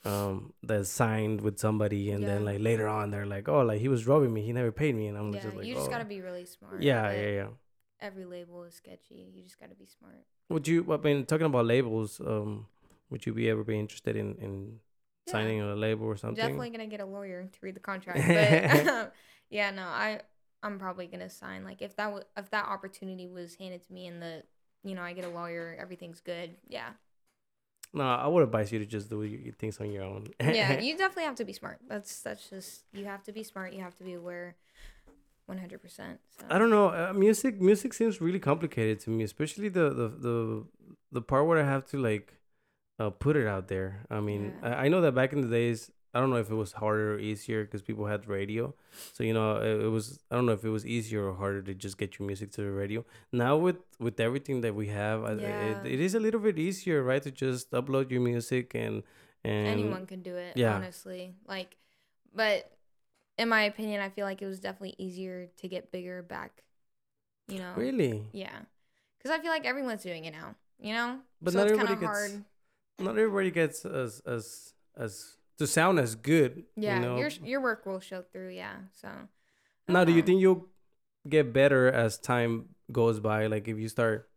um that signed with somebody and then like later on they're like oh like he was robbing me he never paid me and i'm Yeah, just like you just oh. got to be really smart. yeah yeah yeah Every label is sketchy. You just got to be smart. Would you? I mean, talking about labels, um, would you be ever be interested in in Yeah. signing a label or something? Definitely gonna get a lawyer to read the contract, but yeah, no, I I'm probably gonna sign. Like if that w- if that opportunity was handed to me and the you know I get a lawyer, everything's good. Yeah, No, I would advise you to just do things on your own. yeah, you definitely have to be smart. That's that's just you have to be smart. You have to be aware, one hundred percent. I don't know. Uh, music, music seems really complicated to me, especially the the the the part where I have to like uh, put it out there. I mean, Yeah. I, I know that back in the days, I don't know if it was harder or easier because people had radio. So you know, it, it was I don't know if it was easier or harder to just get your music to the radio. Now with with everything that we have, Yeah. it, it is a little bit easier, right? To just upload your music and and anyone can do it yeah. honestly like but in my opinion i feel like it was definitely easier to get bigger back you know really, yeah because i feel like everyone's doing it now you know but so not it's everybody gets not everybody gets as as as to sound as good. yeah you know? your your work will show through yeah so Now, do you think you'll get better as time goes by? Like if you start,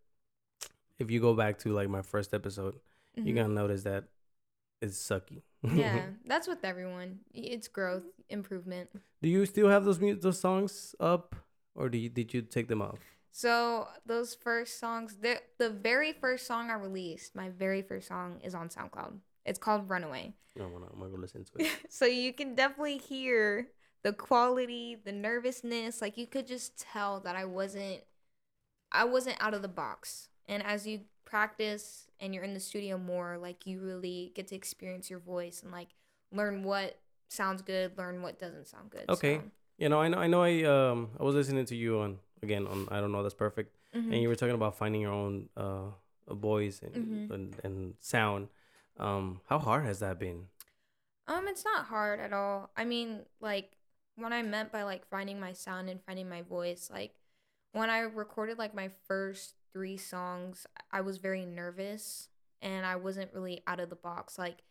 if you go back to like my first episode, you're Mhm. gonna notice that it's sucky. yeah that's with everyone it's growth improvement do you still have those mu- those songs up, or do you, did you take them off? so those first songs the the very first song i released my very first song is on soundcloud it's called runaway No, I'm gonna, I'm gonna go listen to it. so you can definitely hear the quality, the nervousness. Like you could just tell that I wasn't I wasn't out of the box. And as you practice and you're in the studio more, like you really get to experience your voice and like learn what sounds good, learn what doesn't sound good. Okay. So, You know, I know, I know, I um, I was listening to you on again on I don't know that's perfect, mhm. and you were talking about finding your own uh voice and Mhm. and, and sound. Um, how hard has that been? Um, it's not hard at all. I mean, like what I meant by like finding my sound and finding my voice, like when I recorded like my first three songs, I was very nervous and I wasn't really out of the box. Like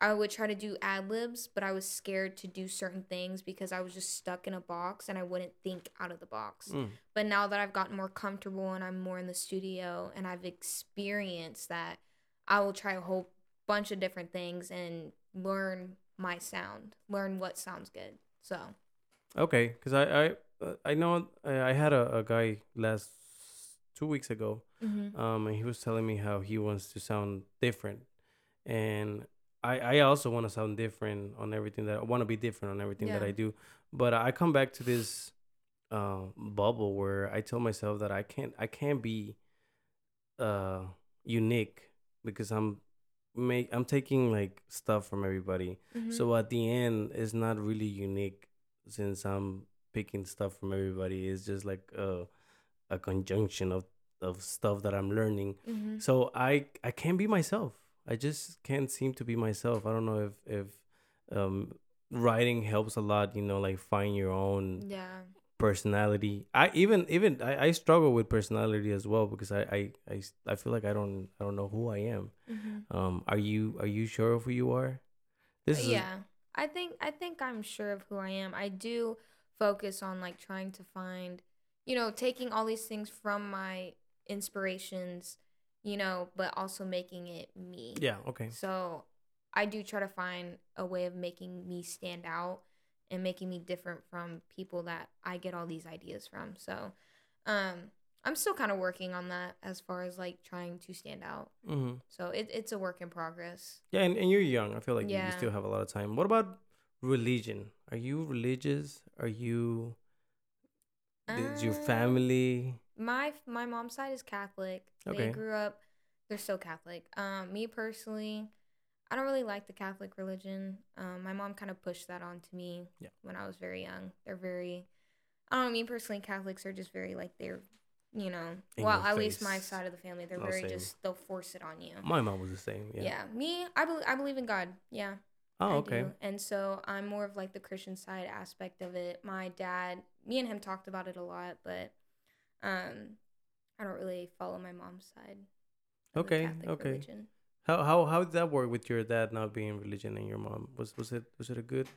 I would try to do ad libs, but I was scared to do certain things because I was just stuck in a box and I wouldn't think out of the box. Mm. But now that I've gotten more comfortable and I'm more in the studio and I've experienced that, I will try a whole bunch of different things and learn my sound, learn what sounds good. So, Okay, because I I I know I, had a, a guy last two weeks ago, mm-hmm. um, and he was telling me how he wants to sound different, and I I also want to sound different on everything that I want to be different on everything that I do, but I come back to this uh, bubble where I tell myself that I can't I can't be uh unique because I'm make I'm taking like stuff from everybody. Mm-hmm. So at the end, it's not really unique since I'm picking stuff from everybody. It's just like a, a conjunction of, of stuff that I'm learning. mm-hmm. So I I can't be myself. I just can't seem to be myself. I don't know if if um writing helps a lot. You know, like find your own yeah, personality. I even even I, I struggle with personality as well because I I I feel like I don't I don't know who I am. mm-hmm. Um, are you are you sure of who you are? This is yeah. I think I think I'm sure of who I am. I do focus on like trying to find, you know, taking all these things from my inspirations, you know, but also making it me. yeah okay. So I do try to find a way of making me stand out and making me different from people that I get all these ideas from. So um I'm still kind of working on that as far as like trying to stand out. Mm-hmm. So it, it's a work in progress. Yeah, and, and you're young. I feel like you- you still have a lot of time. What about religion? Are you religious? Are you? Is your Uh, family? My my mom's side is Catholic. Okay. They grew up they're still Catholic. Um me personally, I don't really like the Catholic religion. Um my mom kind of pushed that onto me Yeah. when I was very young. They're very I don't know, me personally Catholics are just very like they're you know, In well, at least my side of the family, they're very same. just they'll force it on you. My mom was the same. Yeah. Yeah. Me, I believe I believe in God. Yeah. Oh, I okay. do. And so I'm more of like the Christian side aspect of it. My dad, me and him talked about it a lot, but um I don't really follow my mom's side. Okay, Catholic okay. religion. How how how did that work with your dad not being religion and your mom? Was was it was it a good?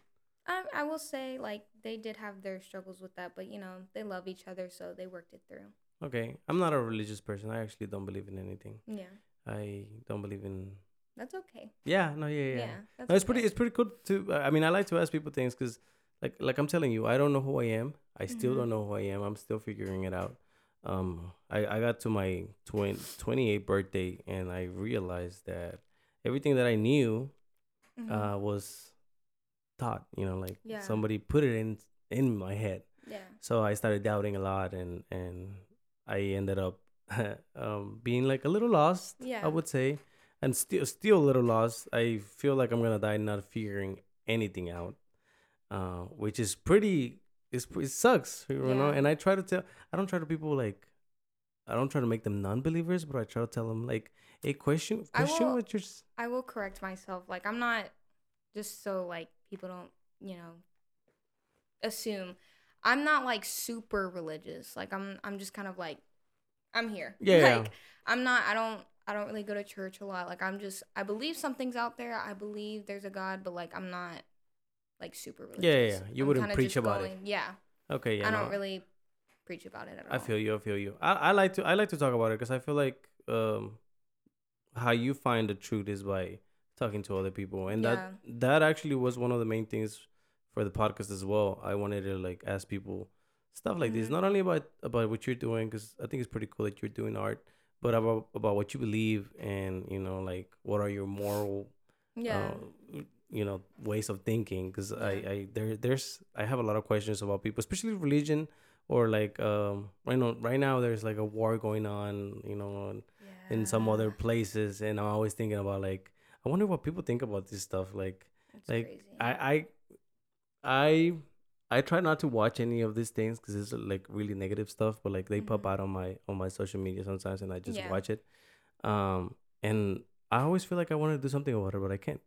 Um, I will say like they did have their struggles with that, but you know they love each other, so they worked it through. Okay, I'm not a religious person. I actually don't believe in anything. Yeah, I don't believe in. that's okay. Yeah, no, yeah, Yeah, yeah. that's No, it's pretty. It's pretty cool to. I mean, I like to ask people things because, like, like I'm telling you, I don't know who I am. I still Mhm. don't know who I am. I'm still figuring it out. Um, I I got to my 20, 28th birthday and I realized that everything that I knew Mhm. uh was taught. You know, like Yeah. somebody put it in in my head. yeah, So I started doubting a lot, and and I ended up um being like a little lost. Yeah. I would say, and still still a little lost. I feel like I'm gonna die not figuring anything out, uh, which is pretty. It's, it sucks, you know. And I try to tell. I don't try to people like. I don't try to make them non-believers, but I try to tell them like, "Hey, question, I question will- what you're." I will correct myself. Like I'm not just so like people don't, you know, assume. I'm not like super religious. Like I'm I'm just kind of like I'm here. Yeah, yeah. Like I'm not I don't I don't really go to church a lot. Like I'm just I believe something's out there. I believe there's a God, but like I'm not like super religious. Yeah, yeah, yeah. You I'm wouldn't preach about it. Yeah. Okay, yeah. I don't really preach about it at all. I feel you. I feel you. I, I like to I like to talk about it because I feel like um how you find the truth is by talking to other people, and that that actually was one of the main things for the podcast as well. I wanted to like ask people stuff like this, Mhm. not only about about what you're doing because I think it's pretty cool that you're doing art, but about about what you believe and you know like what are your moral Yeah. uh, you know ways of thinking because I, Yeah. I there there's I have a lot of questions about people especially religion or like um right now right now there's like a war going on you know in- in some other places and I'm always thinking about like I wonder what people think about this stuff like It's like crazy. I I I I try not to watch any of these things because it's like really negative stuff but like they pop Mhm. out on my on my social media sometimes and I just Yeah. watch it um and I always feel like I want to do something about it but I can't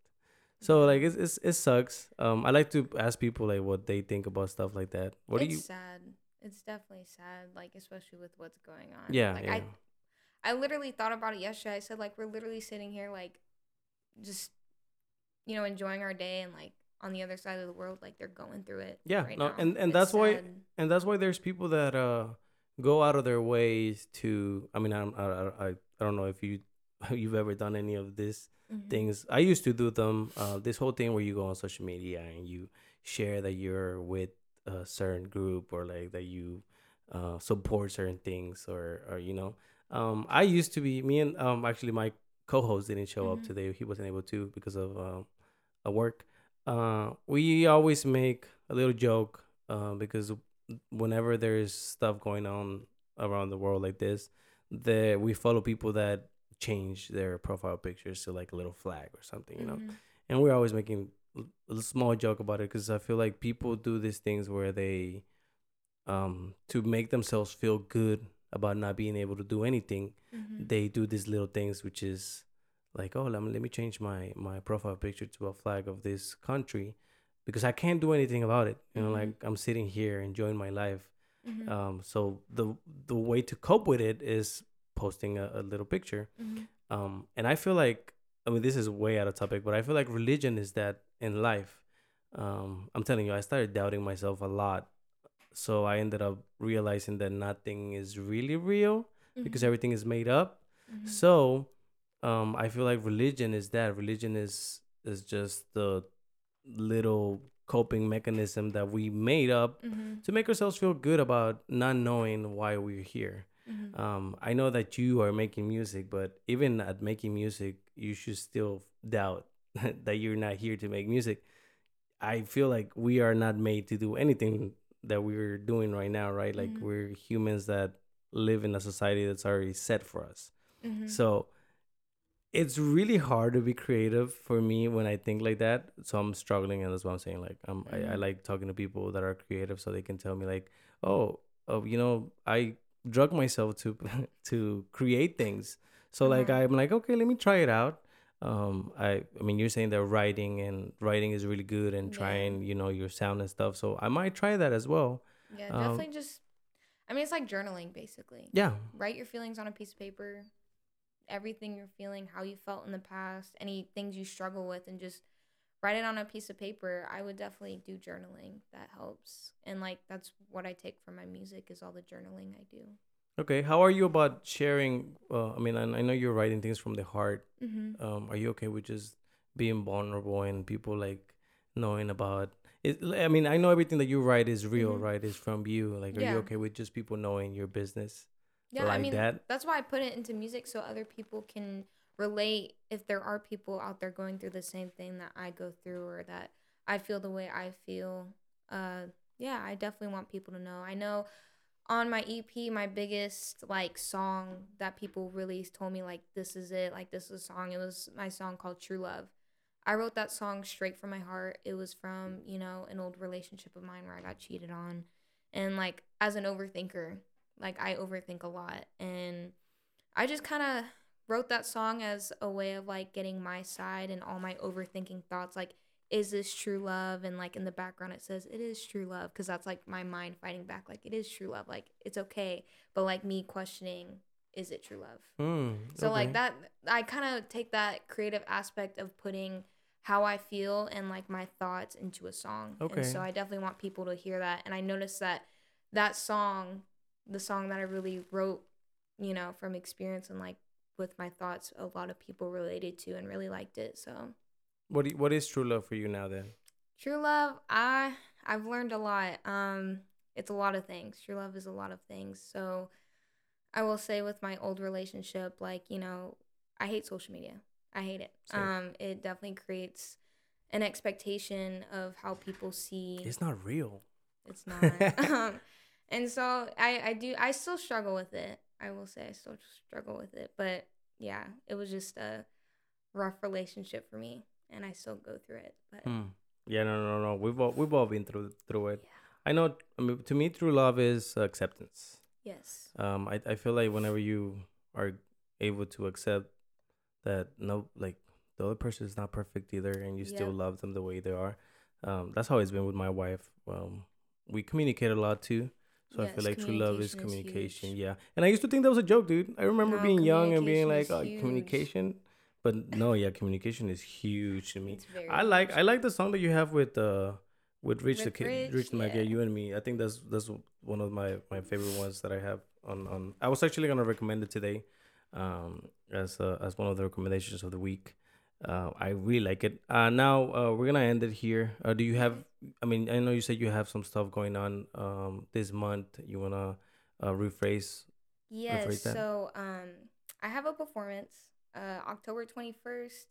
so like it's, it's it sucks um I like to ask people like what they think about stuff like that what it's do you It's sad. It's definitely sad, like especially with what's going on. yeah Like yeah I I literally thought about it yesterday. I said like we're literally sitting here like just you know enjoying our day and like on the other side of the world like they're going through it. Yeah, right no, now. and- and It's that's why- and that's why there's people that uh go out of their ways to i mean I'm, i i i don't know if you you've ever done any of this Mhm. things i used to do them uh this whole thing where you go on social media and you share that you're with a certain group or like that you uh support certain things or or you know um i used to be me and um actually my co-host didn't show up Mhm. today he wasn't able to because of uh, work uh we always make a little joke uh, because whenever there's stuff going on around the world like this, that we follow people that change their profile pictures to like a little flag or something, you know. Mhm. And we're always making a small joke about it because I feel like people do these things where they, um, to make themselves feel good about not being able to do anything, Mhm. they do these little things, which is like, oh, let me, let me change my my profile picture to a flag of this country because I can't do anything about it. You know, Mhm. like I'm sitting here enjoying my life. Mhm. Um, so the the way to cope with it is posting a, a little picture. Mhm. Um, and I feel like I mean this is way out of topic, but I feel like religion is that in life. Um, I'm telling you, I started doubting myself a lot. So I ended up realizing that nothing is really real because Mhm. everything is made up. Mhm. So, um, I feel like religion is that. Religion is is just the little coping mechanism that we made up Mhm. to make ourselves feel good about not knowing why we're here. Mhm. Um, I know that you are making music, but even at making music, you should still doubt that you're not here to make music. I feel like we are not made to do anything that we're doing right now, right? Like Mhm. we're humans that live in a society that's already set for us. Mhm. So it's really hard to be creative for me when I think like that. So I'm struggling, and that's what I'm saying. Like I'm, I, I Mhm. like talking to people that are creative, so they can tell me like, oh, oh, you know, I drug myself to to create things. So like Uh-huh. I'm like, okay, let me try it out. Um, I, I mean, you're saying that writing and writing is really good, and Yeah. trying, you know, your sound and stuff. So I might try that as well. Yeah, um, definitely just I mean it's like journaling basically. Yeah, Write your feelings on a piece of paper. Everything you're feeling, how you felt in the past, any things you struggle with and just write it on a piece of paper. I would definitely do journaling. That helps. And like that's what I take from my music is all the journaling I do. Okay, how are you about sharing? Uh, I mean, I, I know you're writing things from the heart. Mhm. Um, are you okay with just being vulnerable and people like knowing about it? I mean, I know everything that you write is real, Mhm. right? Is from you. Like, are Yeah. you okay with just people knowing your business? Yeah, I like mean that? that's why I put it into music so other people can relate if there are people out there going through the same thing that I go through or that I feel the way I feel. Uh yeah, I definitely want people to know. I know on my EP, my biggest like song that people really told me like this is it, like this is a song. It was my song called True Love. I wrote that song straight from my heart. It was from, you know, an old relationship of mine where I got cheated on. And like as an overthinker, like I overthink a lot and I just kind of wrote that song as a way of like getting my side and all my overthinking thoughts like is this true love and like in the background it says it is true love because that's like my mind fighting back like it is true love like it's okay but like me questioning is it true love Mm, so okay. like that i kind of take that creative aspect of putting how i feel and like my thoughts into a song Okay. and so i definitely want people to hear that and i noticed that that song the song that i really wrote you know from experience and like with my thoughts a lot of people related to and really liked it so What do you, what is true love for you now then? True love, I I've learned a lot. Um it's a lot of things. True love is a lot of things. So I will say with my old relationship like, you know, I hate social media. I hate it. Same. Um it definitely creates an expectation of how people see It's not real. it's not. um and so I I do I still struggle with it. I will say I still struggle with it, but yeah, it was just a rough relationship for me and I still go through it. But Hmm. Yeah, no, no, no. We've all we've all been through through it. yeah. I know. I mean, to me, true love is acceptance. Yes. Um, I I feel like whenever you are able to accept that no, like the other person is not perfect either, and you still love them the way they are. Um, that's how it's been with my wife. Um, we communicate a lot too. So I feel like true love is communication is Yeah. And I used to think that was a joke, dude. I remember No, being young and being like, communication oh, communication. But no, yeah, communication is huge to me. I like huge. I like the song that you have with uh with Rich the Kid Rich, Rich yeah, yeah. you and me. I think that's that's one of my my favorite ones that I have on on. I was actually gonna recommend it today, um, as uh, as one of the recommendations of the week. Uh, I really like it. Uh, now uh, we're gonna end it here. Uh, do you have? I mean, I know you said you have some stuff going on um this month. You wanna uh, rephrase? Yes. that? So um I have a performance uh October 21st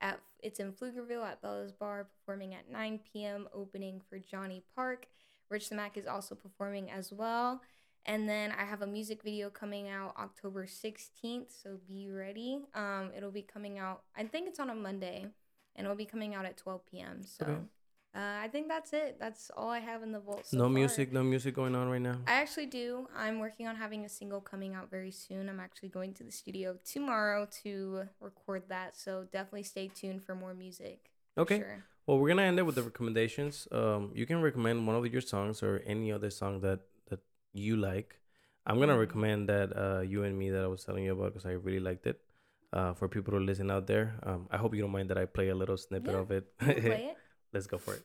at it's in Pflugerville at Bella's Bar performing at 9 p.m. opening for Johnny Park. Rich the Mac is also performing as well. And then I have a music video coming out October 16th, so be ready. Um it'll be coming out I think it's on a Monday and it'll be coming out at 12 p.m. So Okay. uh, I think that's it. That's all I have in the vault. so no far. music, no music going on right now. I actually do. I'm working on having a single coming out very soon. I'm actually going to the studio tomorrow to record that. So definitely stay tuned for more music. Okay. Sure. Well, we're gonna end it with the recommendations. Um, you can recommend one of your songs or any other song that that you like. I'm gonna Mhm. recommend that uh, you and me that I was telling you about because I really liked it. Uh, for people to listen out there, um, I hope you don't mind that I play a little snippet Yeah, of it. It. Let's go for it.